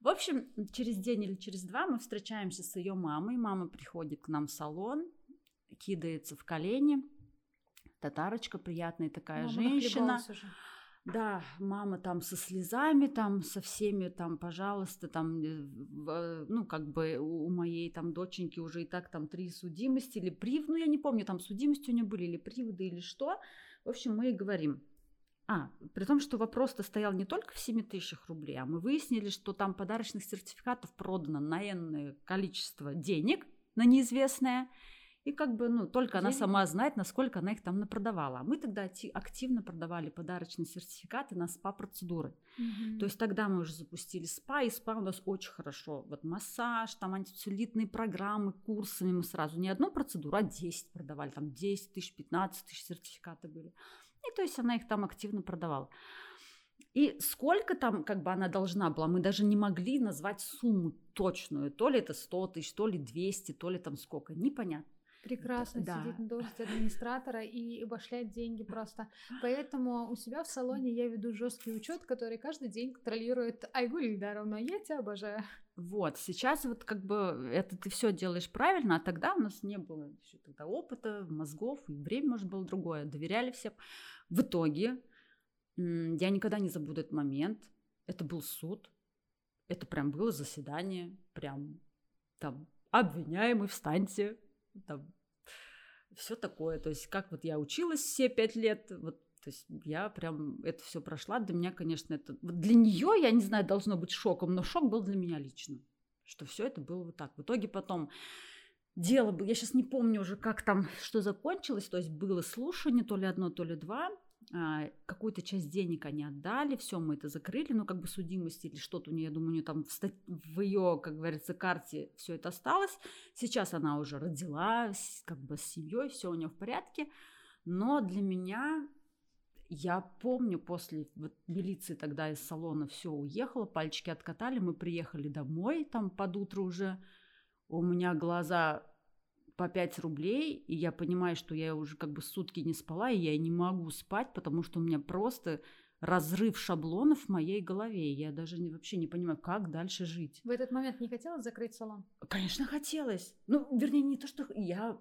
В общем, через день или через два мы встречаемся с ее мамой. Мама приходит к нам в салон, кидается в колени. Татарочка приятная такая Мама женщина. Да, мама там со слезами, там со всеми, там, пожалуйста, там, э, в- ну, как бы у у моей там доченьки уже и так там три судимости или прив, ну, я не помню, там судимости у нее были или приводы или что. В общем, мы и говорим. А, при том, что вопрос-то стоял не только в 7 тысячах рублей, а мы выяснили, что там подарочных сертификатов продано на энное количество денег на неизвестное. И как бы, ну, только она Денег? сама знает, насколько она их там напродавала. А мы тогда активно продавали подарочные сертификаты на СПА-процедуры. То есть тогда мы уже запустили СПА, и СПА у нас очень хорошо. Вот массаж, там антицеллюлитные программы, курсами мы сразу не одну процедуру, а 10 продавали. Там 10 тысяч, 15 тысяч сертификаты были. И то есть она их там активно продавала. И сколько там как бы она должна была, мы даже не могли назвать сумму точную. То ли это 100 тысяч, то ли 200, то ли там сколько, непонятно. Прекрасно Да. сидеть на должности администратора и обошлять деньги просто. Поэтому у себя в салоне я веду жесткий учет, который каждый день контролирует Айгуль Ильдаровна. Я тебя обожаю. Вот, сейчас вот как бы это ты все делаешь правильно, а тогда у нас не было еще тогда опыта, мозгов, и время, может, было другое. Доверяли всем. В итоге я никогда не забуду этот момент. Это был суд. Это прям было заседание. Прям там обвиняемый, встаньте. Там все такое. То есть как вот я училась все пять лет, вот то есть я прям это все прошла. Для меня, конечно, это... Для нее, я не знаю, должно быть шоком, но шок был для меня лично. Что все это было вот так. В итоге потом дело было... Я сейчас не помню уже, как там, что закончилось. То есть было слушание, то ли одно, то ли два. А, какую-то часть денег они отдали, все, мы это закрыли, ну, как бы судимость или что-то у нее, я думаю, у нее там в, ста- в ее, как говорится, карте все это осталось. Сейчас она уже родила, с- как бы с семьей, все у нее в порядке. Но для меня, я помню, после вот милиции тогда из салона все уехало, пальчики откатали, мы приехали домой, там под утро уже, у меня глаза по 5 рублей, и я понимаю, что я уже как бы сутки не спала, и я не могу спать, потому что у меня просто разрыв шаблонов в моей голове. Я даже не, вообще не понимаю, как дальше жить. В этот момент не хотелось закрыть салон? Конечно, хотелось. Ну, вернее, не то, что я...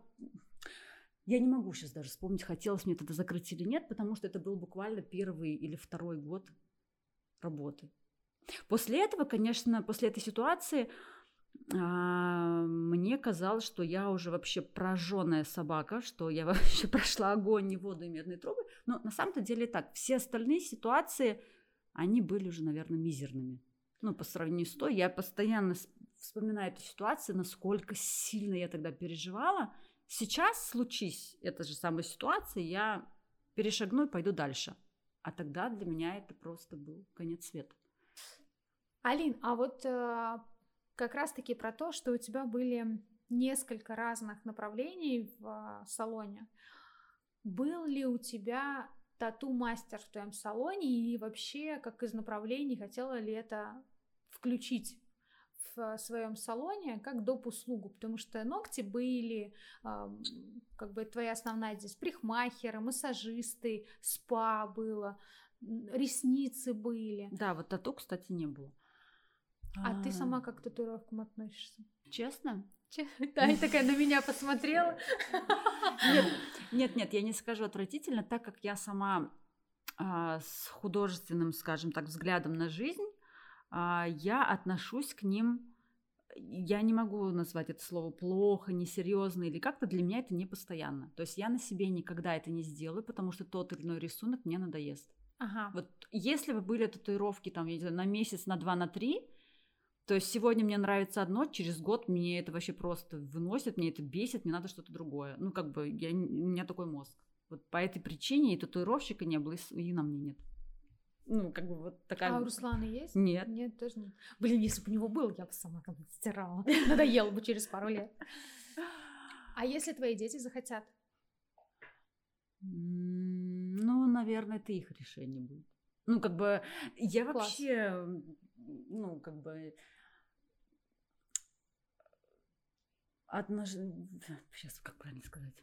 Я не могу сейчас даже вспомнить, хотелось мне это закрыть или нет, потому что это был буквально первый или второй год работы. После этого, конечно, после этой ситуации а, мне казалось, что я уже вообще прожженная собака, что я вообще прошла огонь, и воду и медные трубы. Но на самом-то деле так. Все остальные ситуации, они были уже, наверное, мизерными. Ну, по сравнению с той, я постоянно вспоминаю эту ситуацию, насколько сильно я тогда переживала. Сейчас случись эта же самая ситуация, я перешагну и пойду дальше. А тогда для меня это просто был конец света. Алин, а вот э, как раз-таки про то, что у тебя были несколько разных направлений в э, салоне. Был ли у тебя тату-мастер в твоем салоне и вообще, как из направлений, хотела ли это включить в своем салоне как доп. услугу, потому что ногти были, как бы твоя основная здесь, парикмахеры, массажисты, спа было, ресницы были. Да, вот тату, кстати, не было. А ты сама как к татуировкам относишься? Честно? Че? Таня такая на меня посмотрела. Нет, нет, я не скажу отвратительно, так как я сама а, с художественным, скажем так, взглядом на жизнь, а, я отношусь к ним, я не могу назвать это слово плохо, несерьезно или как-то для меня это не постоянно. То есть я на себе никогда это не сделаю, потому что тот или иной рисунок мне надоест. Ага. Вот если бы были татуировки там, я не знаю, на месяц, на два, на три, то есть сегодня мне нравится одно, через год мне это вообще просто выносит, мне это бесит, мне надо что-то другое. Ну, как бы, я, у меня такой мозг. Вот по этой причине и татуировщика не было, и на мне нет. Ну, как бы вот такая... А у Руслана есть? Нет. Нет, тоже нет. Блин, если бы у него был, я бы сама там стирала. Надоело бы через пару лет. А если твои дети захотят? Ну, наверное, это их решение будет. Ну, как бы, я Класс. вообще, ну, как бы, отнош... Сейчас, как правильно сказать?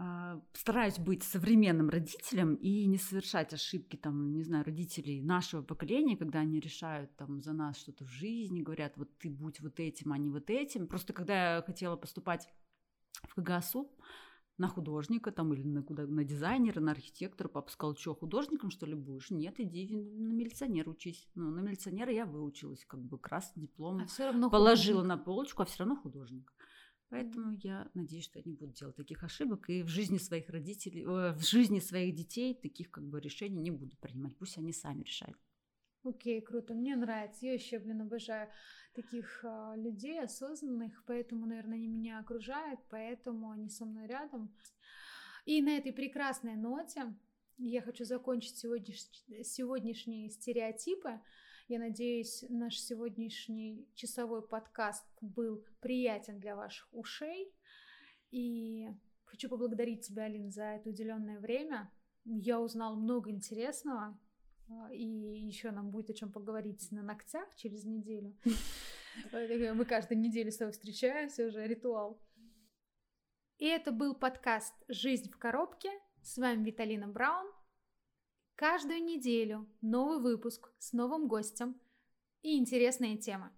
А, Стараюсь быть современным родителем и не совершать ошибки, там, не знаю, родителей нашего поколения, когда они решают там за нас что-то в жизни, говорят, вот ты будь вот этим, а не вот этим. Просто когда я хотела поступать в КГСУ, на художника там или на, куда, на дизайнера, на архитектора. Папа сказал, что художником что ли будешь? Нет, иди на милиционера учись. Ну, на милиционера я выучилась, как бы красный диплом. А все равно положила художник. на полочку, а все равно художник. Поэтому я надеюсь, что я не буду делать таких ошибок и в жизни своих родителей, э, в жизни своих детей таких как бы решений не буду принимать. Пусть они сами решают. Окей, круто, мне нравится. Я еще, блин, обожаю таких а, людей осознанных, поэтому, наверное, они меня окружают, поэтому они со мной рядом. И на этой прекрасной ноте я хочу закончить сегодняш... сегодняшние стереотипы. Я надеюсь, наш сегодняшний часовой подкаст был приятен для ваших ушей. И хочу поблагодарить тебя, Алин, за это уделенное время. Я узнала много интересного, а, и еще нам будет о чем поговорить на ногтях через неделю. Мы каждую неделю с тобой встречаемся, уже ритуал. И это был подкаст «Жизнь в коробке». С вами Виталина Браун. Каждую неделю новый выпуск с новым гостем и интересные темы.